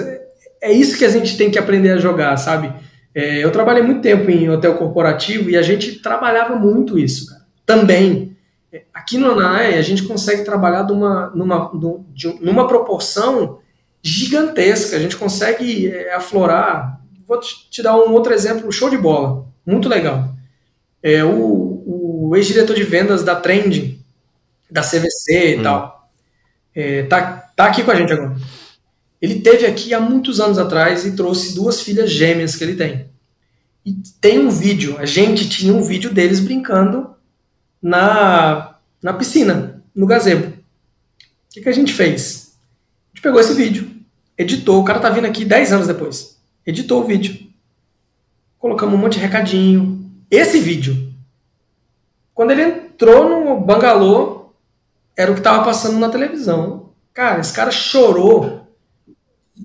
é isso que a gente tem que aprender a jogar, sabe? É, eu trabalhei muito tempo em hotel corporativo e a gente trabalhava muito isso, cara. Também. Aqui no ANAI, a gente consegue trabalhar numa, numa, numa proporção gigantesca. A gente consegue é, aflorar. Vou te dar um outro exemplo, show de bola. Muito legal. É, o, o ex-diretor de vendas da Trend, da CVC e hum. tal, é, tá, tá aqui com a gente agora. Ele teve aqui há muitos anos atrás e trouxe duas filhas gêmeas que ele tem. E tem um vídeo, a gente tinha um vídeo deles brincando na, na piscina, no gazebo. O que, que a gente fez? A gente pegou esse vídeo, editou, o cara tá vindo aqui 10 anos depois. Editou o vídeo. Colocamos um monte de recadinho. Esse vídeo. Quando ele entrou no bangalô, era o que tava passando na televisão. Cara, esse cara chorou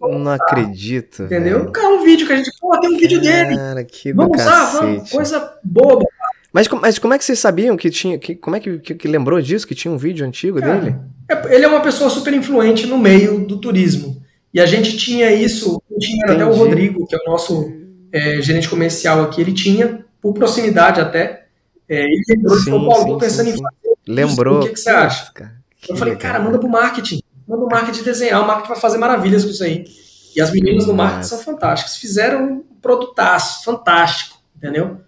não acredito. Entendeu? Véio. Cara, um vídeo que a gente. Pô, tem um vídeo dele. Cara, que Vamos usar, vamos. Coisa boba. Mas, mas como é que vocês sabiam que tinha. Que, como é que, que, que lembrou disso? Que tinha um vídeo antigo Cara, dele? É, ele é uma pessoa super influente no meio do turismo. E a gente tinha isso, tinha até o Rodrigo, que é o nosso é, gerente comercial aqui, ele tinha, por proximidade até. É, ele lembrou sim, São Paulo, sim, pensando sim, em fazer. Lembrou. O que, que você acha? Cara, que eu falei, cara, manda pro marketing. Manda o marketing desenhar, o marketing vai fazer maravilhas com isso aí. E as meninas do marketing são fantásticas. Fizeram um produtaço fantástico, entendeu?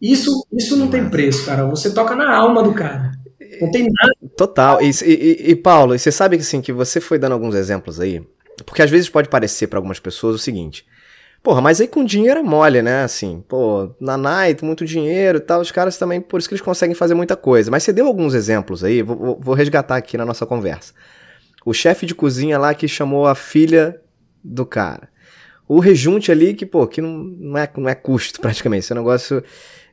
Isso, isso não tem preço, cara. Você toca na alma do cara. Não tem nada. Total. E, e, e Paulo, você sabe que assim, que você foi dando alguns exemplos aí, porque às vezes pode parecer para algumas pessoas o seguinte. Porra, mas aí com dinheiro é mole, né? Assim, pô, na Night, muito dinheiro e tal, os caras também, por isso que eles conseguem fazer muita coisa. Mas você deu alguns exemplos aí, vou, vou resgatar aqui na nossa conversa. O chefe de cozinha lá que chamou a filha do cara. O rejunte ali que, pô, que não, não, é, não é custo (laughs) praticamente. Esse negócio.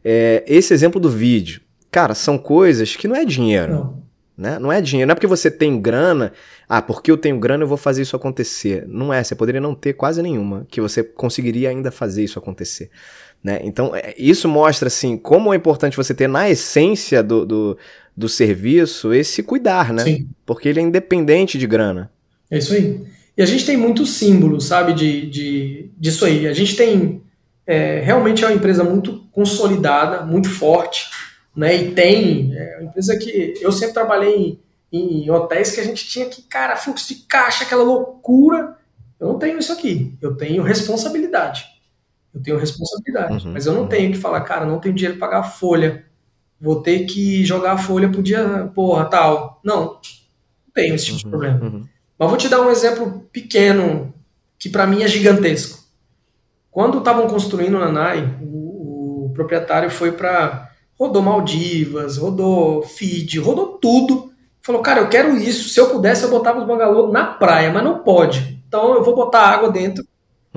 É, esse exemplo do vídeo. Cara, são coisas que não é dinheiro. Não. Né? Não é dinheiro, não é porque você tem grana, ah, porque eu tenho grana eu vou fazer isso acontecer. Não é, você poderia não ter quase nenhuma, que você conseguiria ainda fazer isso acontecer. Né? Então, é, isso mostra assim como é importante você ter na essência do, do, do serviço esse cuidar, né? Sim. Porque ele é independente de grana. É isso aí. E a gente tem muitos símbolos, sabe, de, de, disso aí. A gente tem. É, realmente é uma empresa muito consolidada, muito forte, né? E tem. É uma empresa que. Eu sempre trabalhei em, em hotéis que a gente tinha que, cara, fluxo de caixa, aquela loucura. Eu não tenho isso aqui. Eu tenho responsabilidade. Eu tenho responsabilidade. Uhum, mas eu não uhum. tenho que falar, cara, não tenho dinheiro para pagar a folha. Vou ter que jogar a folha pro dia, porra, tal. Não. Não tenho esse tipo uhum, de problema. Uhum. Mas vou te dar um exemplo pequeno, que para mim é gigantesco. Quando estavam construindo na NAI, o, o proprietário foi para. Rodou Maldivas, rodou Fiji, rodou tudo. Falou, cara, eu quero isso. Se eu pudesse, eu botava os bangalô na praia, mas não pode. Então eu vou botar água dentro,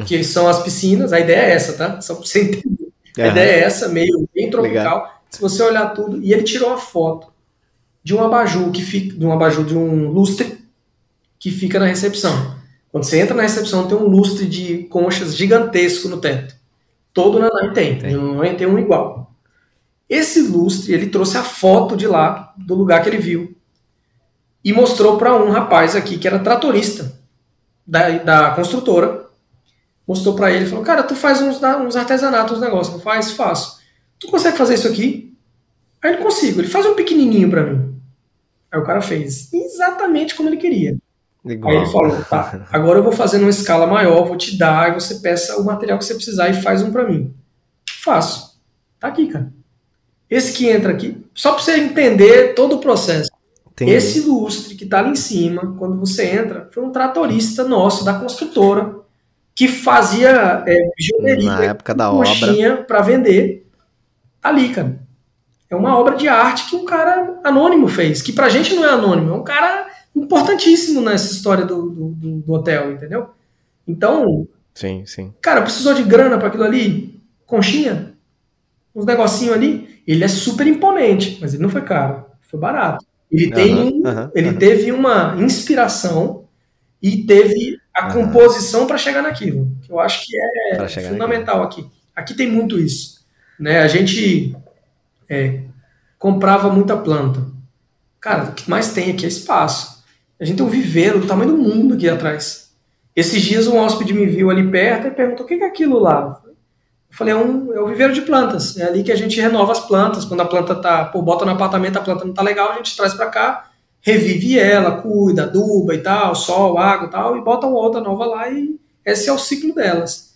que são as piscinas. A ideia é essa, tá? Só pra você entender. A ideia é essa, meio bem tropical. Legal. Se você olhar tudo. E ele tirou a foto de um abajur que fica. De um abajur de um lustre que fica na recepção. Quando você entra na recepção, tem um lustre de conchas gigantesco no teto. Todo Nanai tem, tem. não tem um igual. Esse lustre, ele trouxe a foto de lá, do lugar que ele viu, e mostrou para um rapaz aqui que era tratorista da, da construtora. Mostrou para ele, falou: Cara, tu faz uns, uns artesanatos, uns negócios, não faz? Faço. Tu consegue fazer isso aqui? Aí ele consigo, ele faz um pequenininho para mim. Aí o cara fez exatamente como ele queria. Igual. Aí ele falou, tá, agora eu vou fazer numa escala maior, vou te dar, e você peça o material que você precisar e faz um para mim. Faço. Tá aqui, cara. Esse que entra aqui, só para você entender todo o processo. Entendi. Esse lustre que está ali em cima, quando você entra, foi um tratorista nosso, da construtora, que fazia é, na época da obra para vender. Tá ali, cara. É uma obra de arte que um cara anônimo fez, que pra gente não é anônimo, é um cara importantíssimo nessa história do, do, do hotel, entendeu? Então, sim, sim. Cara, precisou de grana para aquilo ali? Conchinha? Uns negocinho ali? Ele é super imponente, mas ele não foi caro, foi barato. Ele, uhum, tem, uhum, ele uhum. teve uma inspiração e teve a composição para chegar naquilo, que eu acho que é fundamental naquilo. aqui. Aqui tem muito isso. Né? A gente é, comprava muita planta. Cara, o que mais tem aqui é espaço. A gente tem um viveiro do tamanho do mundo aqui atrás. Esses dias um hóspede me viu ali perto e perguntou: o que é aquilo lá? Eu falei: é, um, é um viveiro de plantas. É ali que a gente renova as plantas. Quando a planta tá, pô, bota no apartamento, a planta não tá legal, a gente traz para cá, revive ela, cuida, aduba e tal, sol, água e tal, e bota uma outra nova lá e esse é o ciclo delas.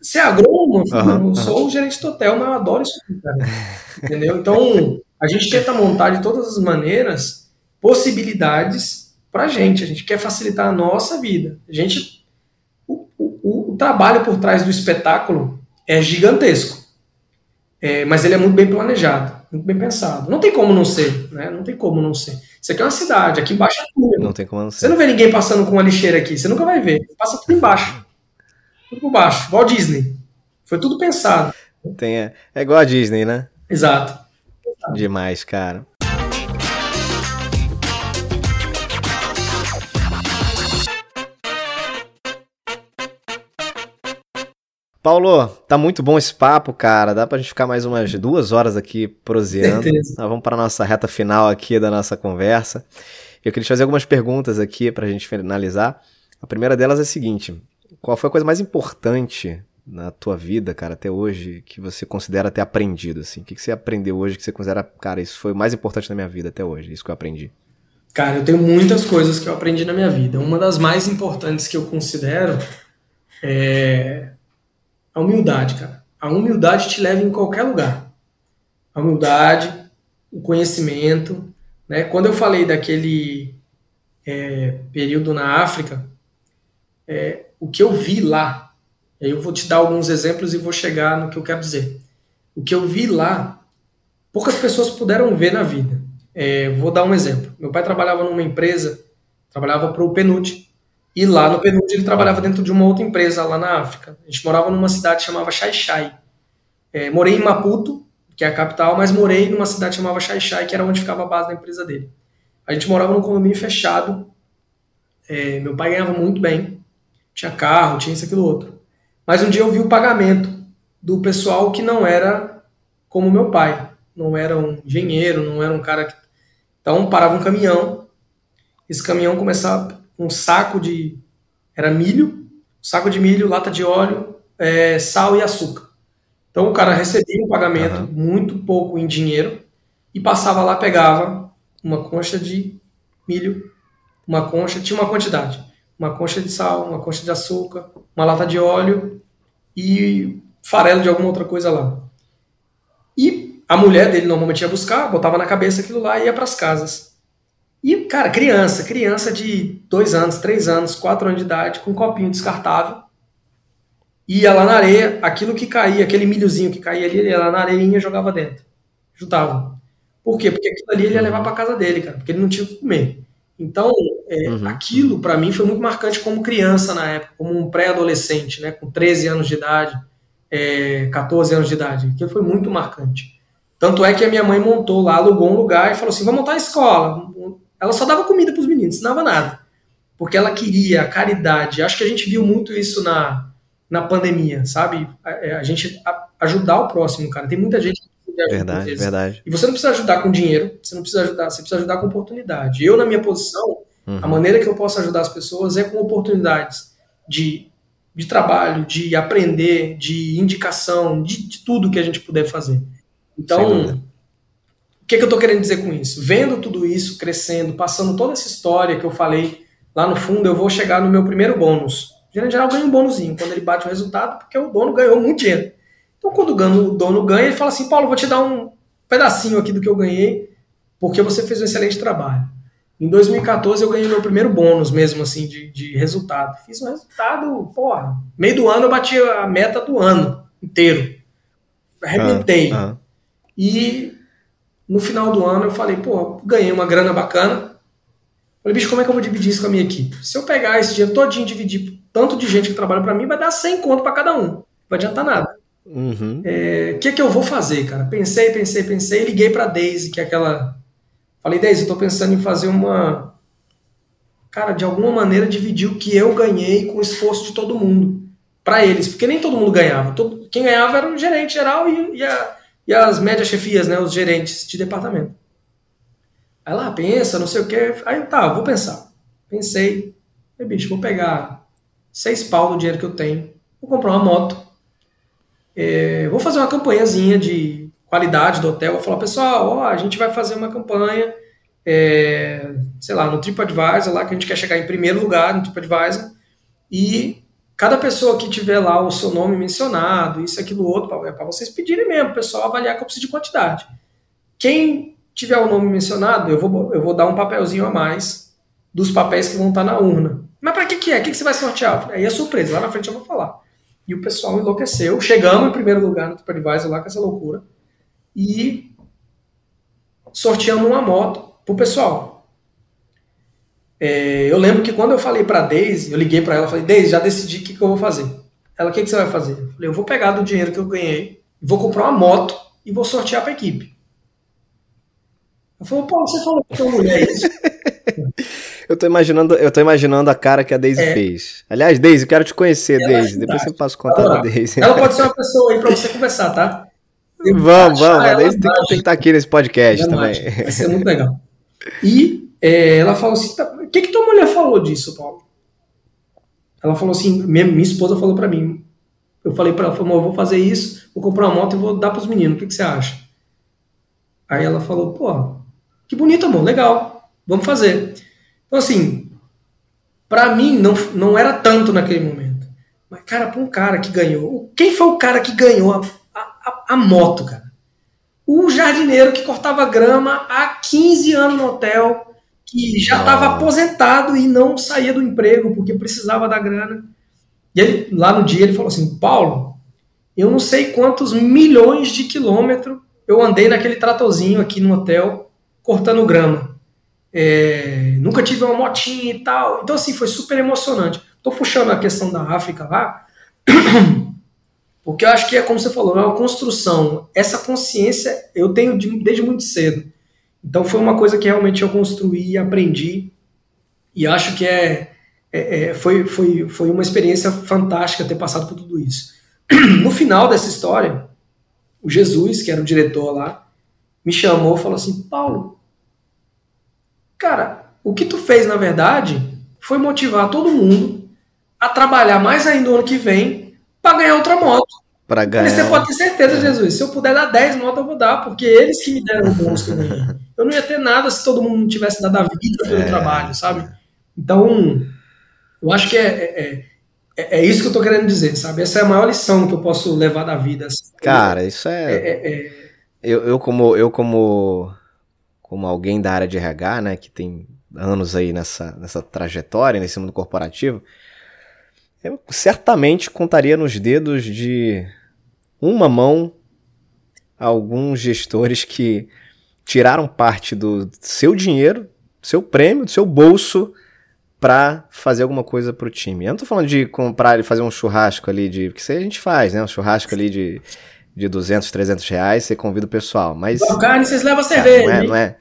Ser é agrônomo, uhum, eu sou uhum. gerente do hotel, mas eu adoro isso, cara. (laughs) Entendeu? Então, a gente tenta montar de todas as maneiras possibilidades para a gente. A gente quer facilitar a nossa vida. A gente, o, o, o trabalho por trás do espetáculo é gigantesco, é, mas ele é muito bem planejado, muito bem pensado. Não tem como não ser, né? Não tem como não ser. Isso aqui é uma cidade, aqui embaixo é tudo. Não tem como não ser. Você não vê ninguém passando com uma lixeira aqui, você nunca vai ver. Passa tudo embaixo. Tudo por baixo, igual a Disney. Foi tudo pensado. Tem, é, é igual a Disney, né? Exato. Demais, cara. Paulo, tá muito bom esse papo, cara. Dá pra gente ficar mais umas duas horas aqui proseando. Nós vamos para nossa reta final aqui da nossa conversa. Eu queria te fazer algumas perguntas aqui pra gente finalizar. A primeira delas é a seguinte: qual foi a coisa mais importante na tua vida, cara, até hoje, que você considera ter aprendido, assim? O que, que você aprendeu hoje que você considera, cara, isso foi o mais importante na minha vida até hoje, isso que eu aprendi? Cara, eu tenho muitas coisas que eu aprendi na minha vida. Uma das mais importantes que eu considero é a humildade, cara. A humildade te leva em qualquer lugar. A humildade, o conhecimento, né? Quando eu falei daquele é, período na África, é, o que eu vi lá eu vou te dar alguns exemplos e vou chegar no que eu quero dizer. O que eu vi lá, poucas pessoas puderam ver na vida. É, vou dar um exemplo. Meu pai trabalhava numa empresa, trabalhava para o PNUD, e lá no PNUD ele trabalhava dentro de uma outra empresa lá na África. A gente morava numa cidade chamada Xai-Xai. É, morei em Maputo, que é a capital, mas morei numa cidade chamada Xai-Xai, que era onde ficava a base da empresa dele. A gente morava num condomínio fechado. É, meu pai ganhava muito bem. Tinha carro, tinha isso, aquilo, outro. Mas um dia eu vi o pagamento do pessoal que não era como meu pai. Não era um engenheiro, não era um cara que. Então parava um caminhão. Esse caminhão começava um saco de. Era milho, saco de milho, lata de óleo, é, sal e açúcar. Então o cara recebia um pagamento uhum. muito pouco em dinheiro e passava lá, pegava uma concha de milho, uma concha, tinha uma quantidade uma concha de sal, uma concha de açúcar, uma lata de óleo e farelo de alguma outra coisa lá. E a mulher dele normalmente ia buscar, botava na cabeça aquilo lá e ia para as casas. E, cara, criança, criança de dois anos, três anos, quatro anos de idade, com um copinho descartável, ia lá na areia, aquilo que caía, aquele milhozinho que caía ali, ele ia lá na areinha e jogava dentro. Juntava. Por quê? Porque aquilo ali ele ia levar para casa dele, cara, porque ele não tinha o que comer. Então, é, uhum. aquilo para mim foi muito marcante como criança na época, como um pré-adolescente, né, com 13 anos de idade, é, 14 anos de idade. Aquilo foi muito marcante. Tanto é que a minha mãe montou lá, alugou um lugar e falou assim: vamos montar a escola. Ela só dava comida para os meninos, ensinava nada. Porque ela queria a caridade. Acho que a gente viu muito isso na, na pandemia, sabe? A, é, a gente a, ajudar o próximo, cara. Tem muita gente Verdade, verdade. E você não precisa ajudar com dinheiro, você não precisa ajudar, você precisa ajudar com oportunidade. Eu, na minha posição, uhum. a maneira que eu posso ajudar as pessoas é com oportunidades de, de trabalho, de aprender, de indicação, de, de tudo que a gente puder fazer. Então, que, que eu estou querendo dizer com isso? Vendo tudo isso crescendo, passando toda essa história que eu falei lá no fundo, eu vou chegar no meu primeiro bônus. O gerente geral ganha um bônusinho quando ele bate o resultado, porque o dono ganhou muito dinheiro. Então, quando o dono ganha, ele fala assim: Paulo, vou te dar um pedacinho aqui do que eu ganhei, porque você fez um excelente trabalho. Em 2014 eu ganhei meu primeiro bônus mesmo, assim, de, de resultado. Fiz um resultado, porra, meio do ano eu bati a meta do ano inteiro. Arrebentei. Ah, ah. E no final do ano eu falei, pô, ganhei uma grana bacana. Falei, bicho, como é que eu vou dividir isso com a minha equipe? Se eu pegar esse dinheiro todinho e dividir tanto de gente que trabalha para mim, vai dar 100 conto para cada um. Não vai adiantar nada. O uhum. é, que, que eu vou fazer, cara? Pensei, pensei, pensei, liguei para Daisy, que é aquela. Falei, Daisy, eu tô pensando em fazer uma. Cara, de alguma maneira dividir o que eu ganhei com o esforço de todo mundo. para eles, porque nem todo mundo ganhava. Todo, quem ganhava era o gerente geral e, e, a, e as médias chefias, né? Os gerentes de departamento. Aí lá, pensa, não sei o quê. Aí tá, vou pensar. Pensei. Aí, bicho, vou pegar seis pau do dinheiro que eu tenho. Vou comprar uma moto é, vou fazer uma campanhazinha de qualidade do hotel. Vou falar, pessoal, ó, a gente vai fazer uma campanha, é, sei lá, no TripAdvisor, lá que a gente quer chegar em primeiro lugar no TripAdvisor. E cada pessoa que tiver lá o seu nome mencionado, isso, aquilo, outro, é para vocês pedirem mesmo, pessoal avaliar que eu preciso de quantidade. Quem tiver o nome mencionado, eu vou, eu vou dar um papelzinho a mais dos papéis que vão estar na urna. Mas para que, que é? O que, que você vai sortear? Aí é surpresa, lá na frente eu vou falar. E o pessoal enlouqueceu. Chegamos em primeiro lugar no TripAdvisor lá com essa loucura. E sorteamos uma moto pro pessoal. É, eu lembro que quando eu falei pra Daisy, eu liguei para ela e falei, Daisy, já decidi o que, que eu vou fazer. Ela, o que, que você vai fazer? Eu falei, eu vou pegar do dinheiro que eu ganhei, vou comprar uma moto e vou sortear pra equipe. Ela falou, pô, você falou que é mulher isso. (laughs) Eu tô imaginando, eu tô imaginando a cara que a Daisy é. fez. Aliás, Daisy, quero te conhecer, Daisy. É Depois você passa o contato da Daisy. Ela pode ser uma pessoa aí pra você conversar, tá? vamos, vamos. A Daisy tem que, tem que, estar aqui nesse podcast também. Vai ser muito legal. E é, ela falou assim: tá, o que, que tua mulher falou disso, Paulo? Ela falou assim: minha, minha esposa falou para mim. Eu falei para ela: eu vou fazer isso, vou comprar uma moto e vou dar pros meninos. O que, que você acha? Aí ela falou: pô, que bonito, amor, legal, vamos fazer. Então, assim, para mim não, não era tanto naquele momento. Mas, cara, para um cara que ganhou. Quem foi o cara que ganhou a, a, a moto, cara? O jardineiro que cortava grama há 15 anos no hotel, que já estava aposentado e não saía do emprego porque precisava da grana. E ele, lá no dia ele falou assim: Paulo, eu não sei quantos milhões de quilômetros eu andei naquele tratorzinho aqui no hotel cortando grama. É, nunca tive uma motinha e tal. Então, assim, foi super emocionante. Tô puxando a questão da África lá, (clears throat) porque eu acho que é como você falou, é uma construção. Essa consciência eu tenho desde muito cedo. Então, foi uma coisa que realmente eu construí aprendi. E acho que é, é, é foi, foi, foi uma experiência fantástica ter passado por tudo isso. (clears throat) No final dessa história, o Jesus, que era o diretor lá, me chamou e falou assim: Paulo, Cara, o que tu fez, na verdade, foi motivar todo mundo a trabalhar mais ainda o ano que vem para ganhar outra moto. Para ganhar. Você pode ter certeza, Jesus. Se eu puder dar 10 motos, eu vou dar, porque eles que me deram o bônus que eu ganhei. Eu não ia ter nada se todo mundo tivesse dado a vida pelo é. trabalho, sabe? Então, eu acho que é, é, é, é, isso que eu tô querendo dizer, sabe? Essa é a maior lição que eu posso levar da vida. Assim. Cara, isso é. é, é eu, eu, como, eu, como como alguém da área de RH, né, que tem anos aí nessa, nessa trajetória, nesse mundo corporativo, eu certamente contaria nos dedos de uma mão alguns gestores que tiraram parte do seu dinheiro, do seu prêmio, do seu bolso para fazer alguma coisa para o time. Eu não tô falando de comprar e fazer um churrasco ali de, porque isso aí a gente faz, né, um churrasco ali de de 200, 300 reais, você convida o pessoal, mas... O carne, vocês levam cerveja, não é, não é,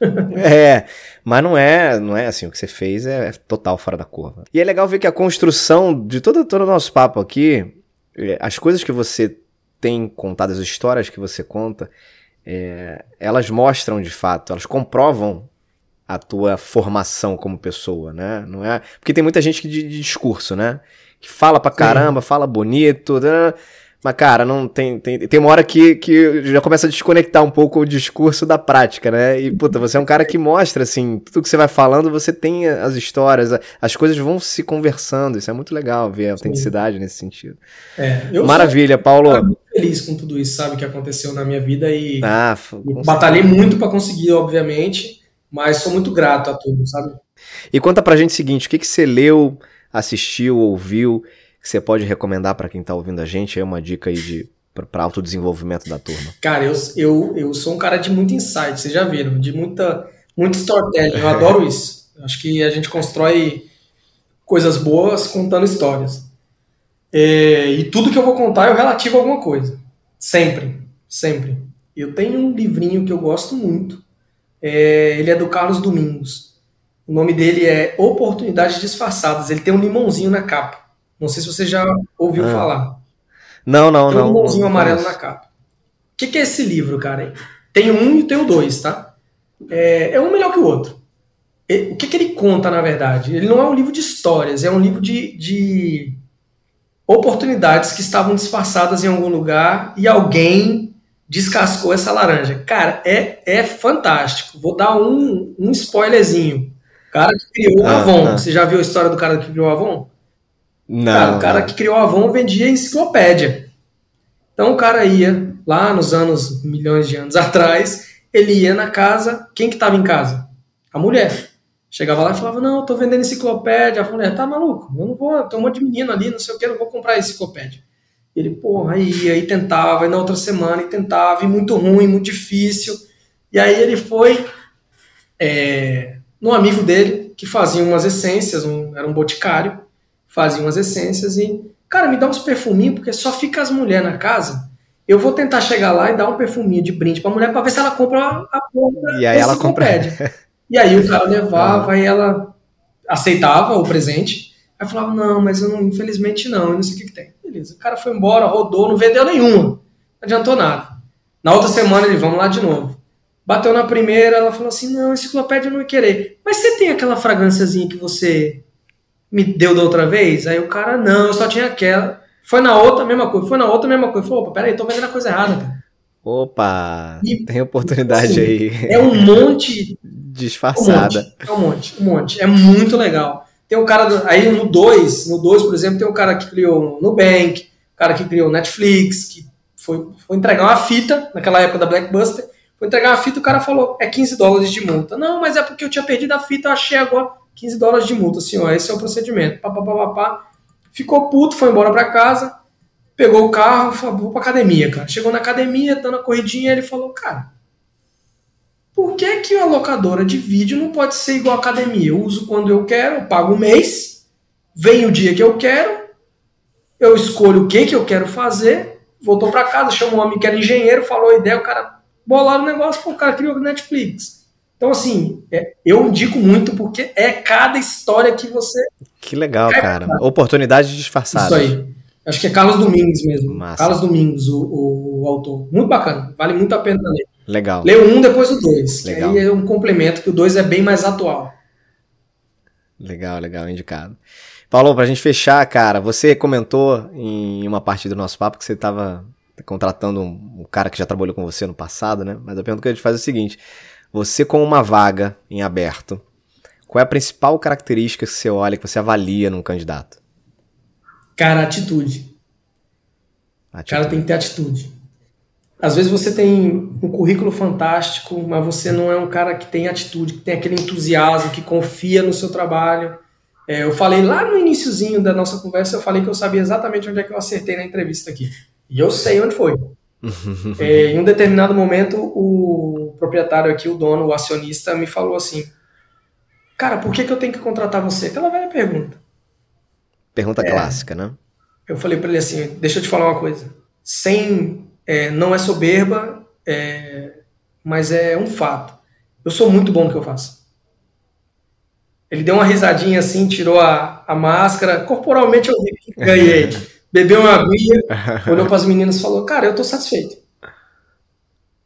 (laughs) é, mas não é, não é assim, o que você fez é, é, total fora da curva. E é legal ver que a construção de todo, todo o nosso papo aqui, é, as coisas que você tem contado, as histórias que você conta, é, elas mostram de fato, elas comprovam a tua formação como pessoa, né? Não é? Porque tem muita gente que de, de discurso, né? Que fala pra caramba, Sim. fala bonito, né? Mas, cara, não tem, tem, tem uma hora que, que já começa a desconectar um pouco o discurso da prática, né? E, puta, você é um cara que mostra, assim, tudo que você vai falando, você tem as histórias, as coisas vão se conversando. Isso é muito legal ver a autenticidade Sim. nesse sentido. É, Maravilha, Paulo. Eu muito feliz com tudo isso, sabe, que aconteceu na minha vida e, ah, e batalhei muito para conseguir, obviamente. Mas sou muito grato a tudo, sabe? E conta pra gente o seguinte: o que, que você leu, assistiu, ouviu, que você pode recomendar para quem tá ouvindo a gente? É uma dica aí de para autodesenvolvimento da turma. Cara, eu, eu, eu sou um cara de muito insight, vocês já viram, de muita, muito storytelling. Eu adoro isso. Acho que a gente constrói coisas boas contando histórias. É, e tudo que eu vou contar é relativo a alguma coisa. Sempre, sempre. Eu tenho um livrinho que eu gosto muito. É, ele é do Carlos Domingos. O nome dele é Oportunidades Disfarçadas. Ele tem um limãozinho na capa. Não sei se você já ouviu ah. falar. Não, não, tem não. Tem um limãozinho amarelo na capa. O que, que, é esse livro, cara? Tem um e tem o dois, tá? É, é um melhor que o outro. O que, que ele conta, na verdade? Ele não é um livro de histórias, é um livro de, de oportunidades que estavam disfarçadas em algum lugar e alguém descascou essa laranja. Cara, é, é fantástico. Vou dar um, um spoilerzinho. O cara que criou o ah, Avon. Ah. Você já viu a história do cara que criou o Avon? Não. Cara, o cara que criou o Avon vendia enciclopédia. Então o cara ia lá nos anos, milhões de anos (laughs) atrás, ele ia na casa, quem que estava em casa? A mulher. Chegava lá e falava, não, tô vendendo enciclopédia. A mulher, tá maluco? Eu não vou, tem um monte de menino ali, não sei o que, eu não vou comprar enciclopédia. Ele, porra, aí, aí tentava, e na outra semana e tentava, e muito ruim, muito difícil. E aí ele foi é, num amigo dele que fazia umas essências, um, era um boticário, fazia umas essências e, cara, me dá uns perfuminhos, porque só fica as mulheres na casa. Eu vou tentar chegar lá e dar um perfuminho de brinde pra mulher pra ver se ela compra a porra E aí ela compra. (laughs) E aí o cara levava e ela aceitava o presente. Aí falava, não, mas eu não, infelizmente não, eu não sei o que, que tem. Beleza. O cara foi embora, rodou, não vendeu nenhuma. Não adiantou nada. Na outra semana ele, vamos lá de novo. Bateu na primeira, ela falou assim, não, enciclopédia eu não ia querer. Mas você tem aquela fragrânciazinha que você me deu da outra vez? Aí o cara, não, eu só tinha aquela. Foi na outra, mesma coisa. Foi na outra, mesma coisa. Falou, opa, peraí, tô vendendo a coisa errada, cara. Opa, e, tem oportunidade assim, aí. É um monte. (laughs) Disfarçada. Um monte, é um monte, um monte. É muito legal. Tem um cara, aí no 2, no 2, por exemplo, tem um cara que criou o Nubank, um cara que criou o Netflix, que foi, foi entregar uma fita, naquela época da Blackbuster, foi entregar uma fita, o cara falou, é 15 dólares de multa. Não, mas é porque eu tinha perdido a fita, eu achei agora 15 dólares de multa, senhor, esse é o procedimento. Pá, pá, pá, pá. Ficou puto, foi embora para casa, pegou o carro, falou, vou pra academia, cara. Chegou na academia, dando a corridinha, ele falou, cara, por que, que a locadora de vídeo não pode ser igual a academia? Eu uso quando eu quero, eu pago um mês, vem o dia que eu quero, eu escolho o que, que eu quero fazer, voltou para casa, chamou um homem que era engenheiro, falou a ideia, o cara bolaram o negócio, pô, o cara criou o Netflix. Então, assim, é, eu indico muito porque é cada história que você. Que legal, é, cara. Oportunidade disfarçada. Isso aí. Acho que é Carlos Domingos mesmo. Massa. Carlos Domingos, o, o, o, autor. Muito bacana. Vale muito a pena ler. Legal. Lê um, depois o dois. Legal. Que aí é um complemento, que o dois é bem mais atual. Legal, legal, indicado. Paulo, pra gente fechar, cara, você comentou em uma parte do nosso papo que você estava contratando um, um, cara que já trabalhou com você no passado, né? Mas a pergunta que a gente faz é o seguinte: você com uma vaga em aberto, qual é a principal característica que você olha, que você avalia num candidato? Cara, atitude. atitude. O cara tem que ter atitude. Às vezes você tem um currículo fantástico, mas você não é um cara que tem atitude, que tem aquele entusiasmo, que confia no seu trabalho. É, eu falei lá no iníciozinho da nossa conversa, eu falei que eu sabia exatamente onde é que eu acertei na entrevista aqui. E eu sei onde foi. É, em um determinado momento, o proprietário aqui, o dono, o acionista, me falou assim: Cara, por que, que eu tenho que contratar você? Aquela velha pergunta. Pergunta é, clássica, né? Eu falei para ele assim: deixa eu te falar uma coisa. Sem. É, não é soberba, é, mas é um fato. Eu sou muito bom no que eu faço. Ele deu uma risadinha assim, tirou a, a máscara. Corporalmente eu ganhei. Bebeu uma (laughs) aguinha, olhou para as meninas e falou: Cara, eu tô satisfeito.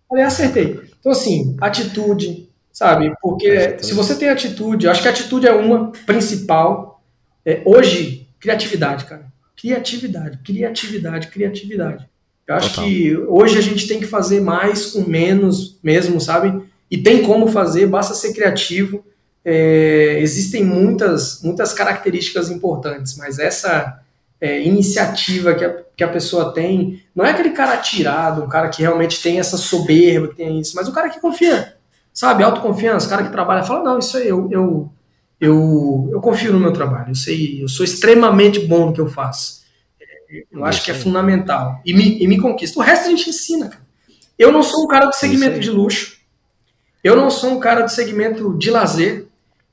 Falei, acertei. Então, assim, atitude, sabe? Porque atitude. se você tem atitude, acho que a atitude é uma principal. É, hoje, Criatividade, cara. Criatividade, criatividade, criatividade. Eu acho Total. que hoje a gente tem que fazer mais com menos mesmo, sabe? E tem como fazer, basta ser criativo. É, existem muitas, muitas características importantes, mas essa é, iniciativa que a, que a pessoa tem, não é aquele cara atirado, um cara que realmente tem essa soberba, que tem isso, mas o cara que confia. Sabe, autoconfiança, cara que trabalha fala, não, isso aí, eu, eu, eu, eu confio no meu trabalho, eu sei, eu sou extremamente bom no que eu faço. Eu acho que é fundamental. E me, e me conquista. O resto a gente ensina, cara. Eu não sou um cara do segmento de luxo. Eu não sou um cara do segmento de lazer.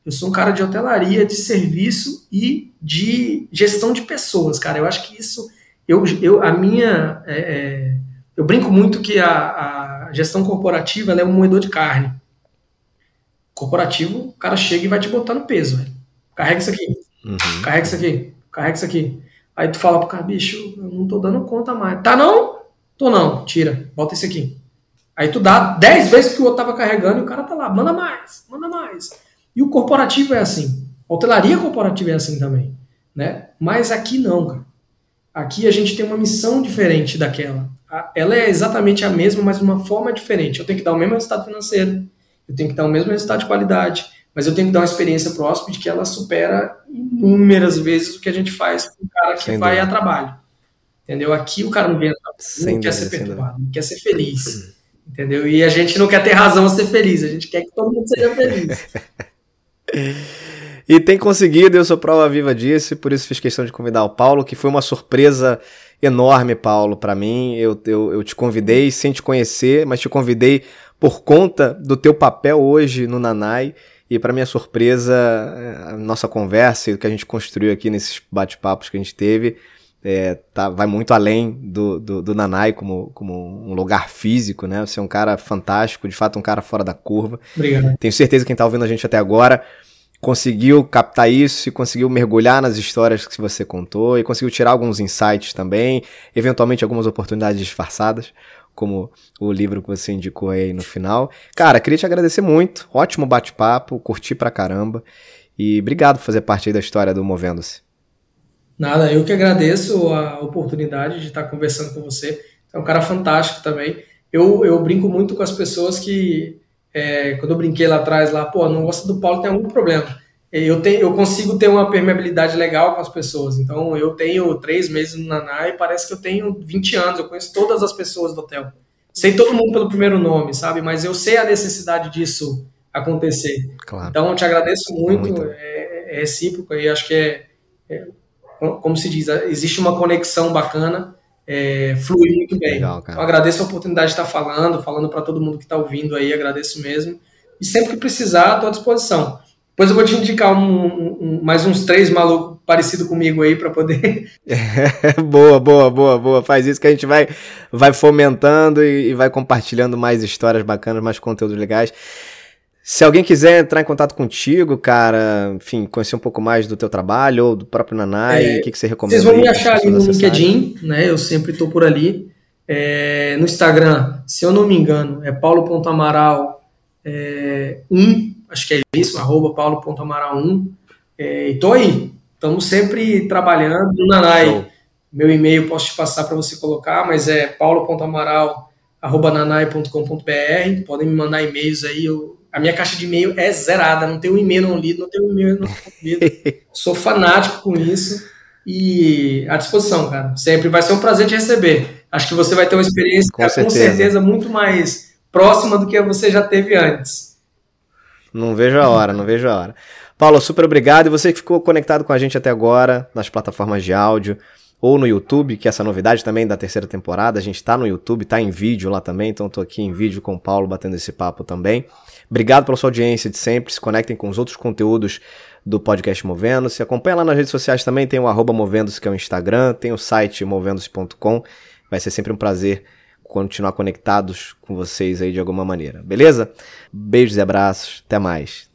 Eu sou um cara de hotelaria, de serviço e de gestão de pessoas, cara. Eu acho que isso, eu, eu a minha, é, é, eu brinco muito que a, a gestão corporativa é um moedor de carne. Corporativo, o cara chega e vai te botar no peso, velho. Carrega isso aqui, uhum. carrega isso aqui, carrega isso aqui. Aí tu fala pro cara, bicho, eu não tô dando conta mais. Tá não? Tô não, tira, bota esse aqui. Aí tu dá 10 vezes que o outro tava carregando e o cara tá lá, manda mais, manda mais. E o corporativo é assim. A hotelaria corporativa é assim também. Né? Mas aqui não, cara. Aqui a gente tem uma missão diferente daquela. Ela é exatamente a mesma, mas de uma forma diferente. Eu tenho que dar o mesmo resultado financeiro, eu tenho que dar o mesmo resultado de qualidade, mas eu tenho que dar uma experiência para o hóspede que ela supera inúmeras vezes o que a gente faz com o cara que Sem vai dúvida. a trabalho. Entendeu? Aqui o cara não vem a trabalho, não quer ser perturbado, não quer ser feliz. Entendeu? E a gente não quer ter razão a ser feliz, a gente quer que todo mundo seja feliz. (laughs) E tem conseguido, eu sou prova viva disso, por isso fiz questão de convidar o Paulo, que foi uma surpresa enorme, Paulo, para mim. Eu, eu, eu te convidei sem te conhecer, mas te convidei por conta do teu papel hoje no Nanai. E para minha surpresa, a nossa conversa e o que a gente construiu aqui nesses bate-papos que a gente teve é, tá, vai muito além do, do, do, Nanai como, como um lugar físico, né? Você é um cara fantástico, de fato um cara fora da curva. Obrigado. Tenho certeza que quem tá ouvindo a gente até agora conseguiu captar isso e conseguiu mergulhar nas histórias que você contou e conseguiu tirar alguns insights também, eventualmente algumas oportunidades disfarçadas, como o livro que você indicou aí no final. Cara, queria te agradecer muito, ótimo bate-papo, curti pra caramba e obrigado por fazer parte aí da história do Movendo-se. Nada, eu que agradeço a oportunidade de estar conversando com você. É um cara fantástico também. Eu, eu brinco muito com as pessoas que é, quando eu brinquei lá atrás, lá, pô, não gosta do Paulo, tem algum problema. Eu, tenho, eu consigo ter uma permeabilidade legal com as pessoas. Então, eu tenho três meses no Naná e parece que eu tenho 20 anos. Eu conheço todas as pessoas do hotel. Sei todo mundo pelo primeiro nome, sabe? Mas eu sei a necessidade disso acontecer. Claro. Então, eu te agradeço muito. muito. É, é, recíproco e acho que é, é, como se diz, existe uma conexão bacana é, fluir muito bem. Legal, então, agradeço a oportunidade de estar falando, falando para todo mundo que está ouvindo aí, agradeço mesmo. E sempre que precisar, estou à disposição. Depois eu vou te indicar um, um, mais uns três malucos parecidos comigo aí para poder. (laughs) boa, boa, boa, boa. Faz isso que a gente vai, vai fomentando e, e vai compartilhando mais histórias bacanas, mais conteúdos legais. Se alguém quiser entrar em contato contigo, cara, enfim, conhecer um pouco mais do teu trabalho ou do próprio Nanai, é, o que, que você recomenda? Vocês vão me achar ali no LinkedIn, né? Eu sempre estou por ali. É, no Instagram, se eu não me engano, é paulo.amaral é, 1, acho que é isso, arroba paulo.amaral 1. É, e tô aí, estamos sempre trabalhando no Nanai. Show. Meu e-mail posso te passar para você colocar, mas é paulo.amaral arroba nanai.com.br. Podem me mandar e-mails aí, eu a minha caixa de e-mail é zerada, não tem um e-mail não lido, não tem um e-mail não lido. (laughs) Sou fanático com isso e à disposição, cara. Sempre vai ser um prazer te receber. Acho que você vai ter uma experiência com, cara, certeza. com certeza muito mais próxima do que você já teve antes. Não vejo a hora, não vejo a hora. Paulo, super obrigado. E você que ficou conectado com a gente até agora nas plataformas de áudio ou no YouTube, que é essa novidade também da terceira temporada. A gente tá no YouTube, tá em vídeo lá também, então tô aqui em vídeo com o Paulo batendo esse papo também. Obrigado pela sua audiência de sempre. Se conectem com os outros conteúdos do podcast Movendo-se. Acompanha lá nas redes sociais também, tem o arroba Movendo-se, que é o Instagram, tem o site movendo-se.com. Vai ser sempre um prazer continuar conectados com vocês aí de alguma maneira, beleza? Beijos e abraços, até mais.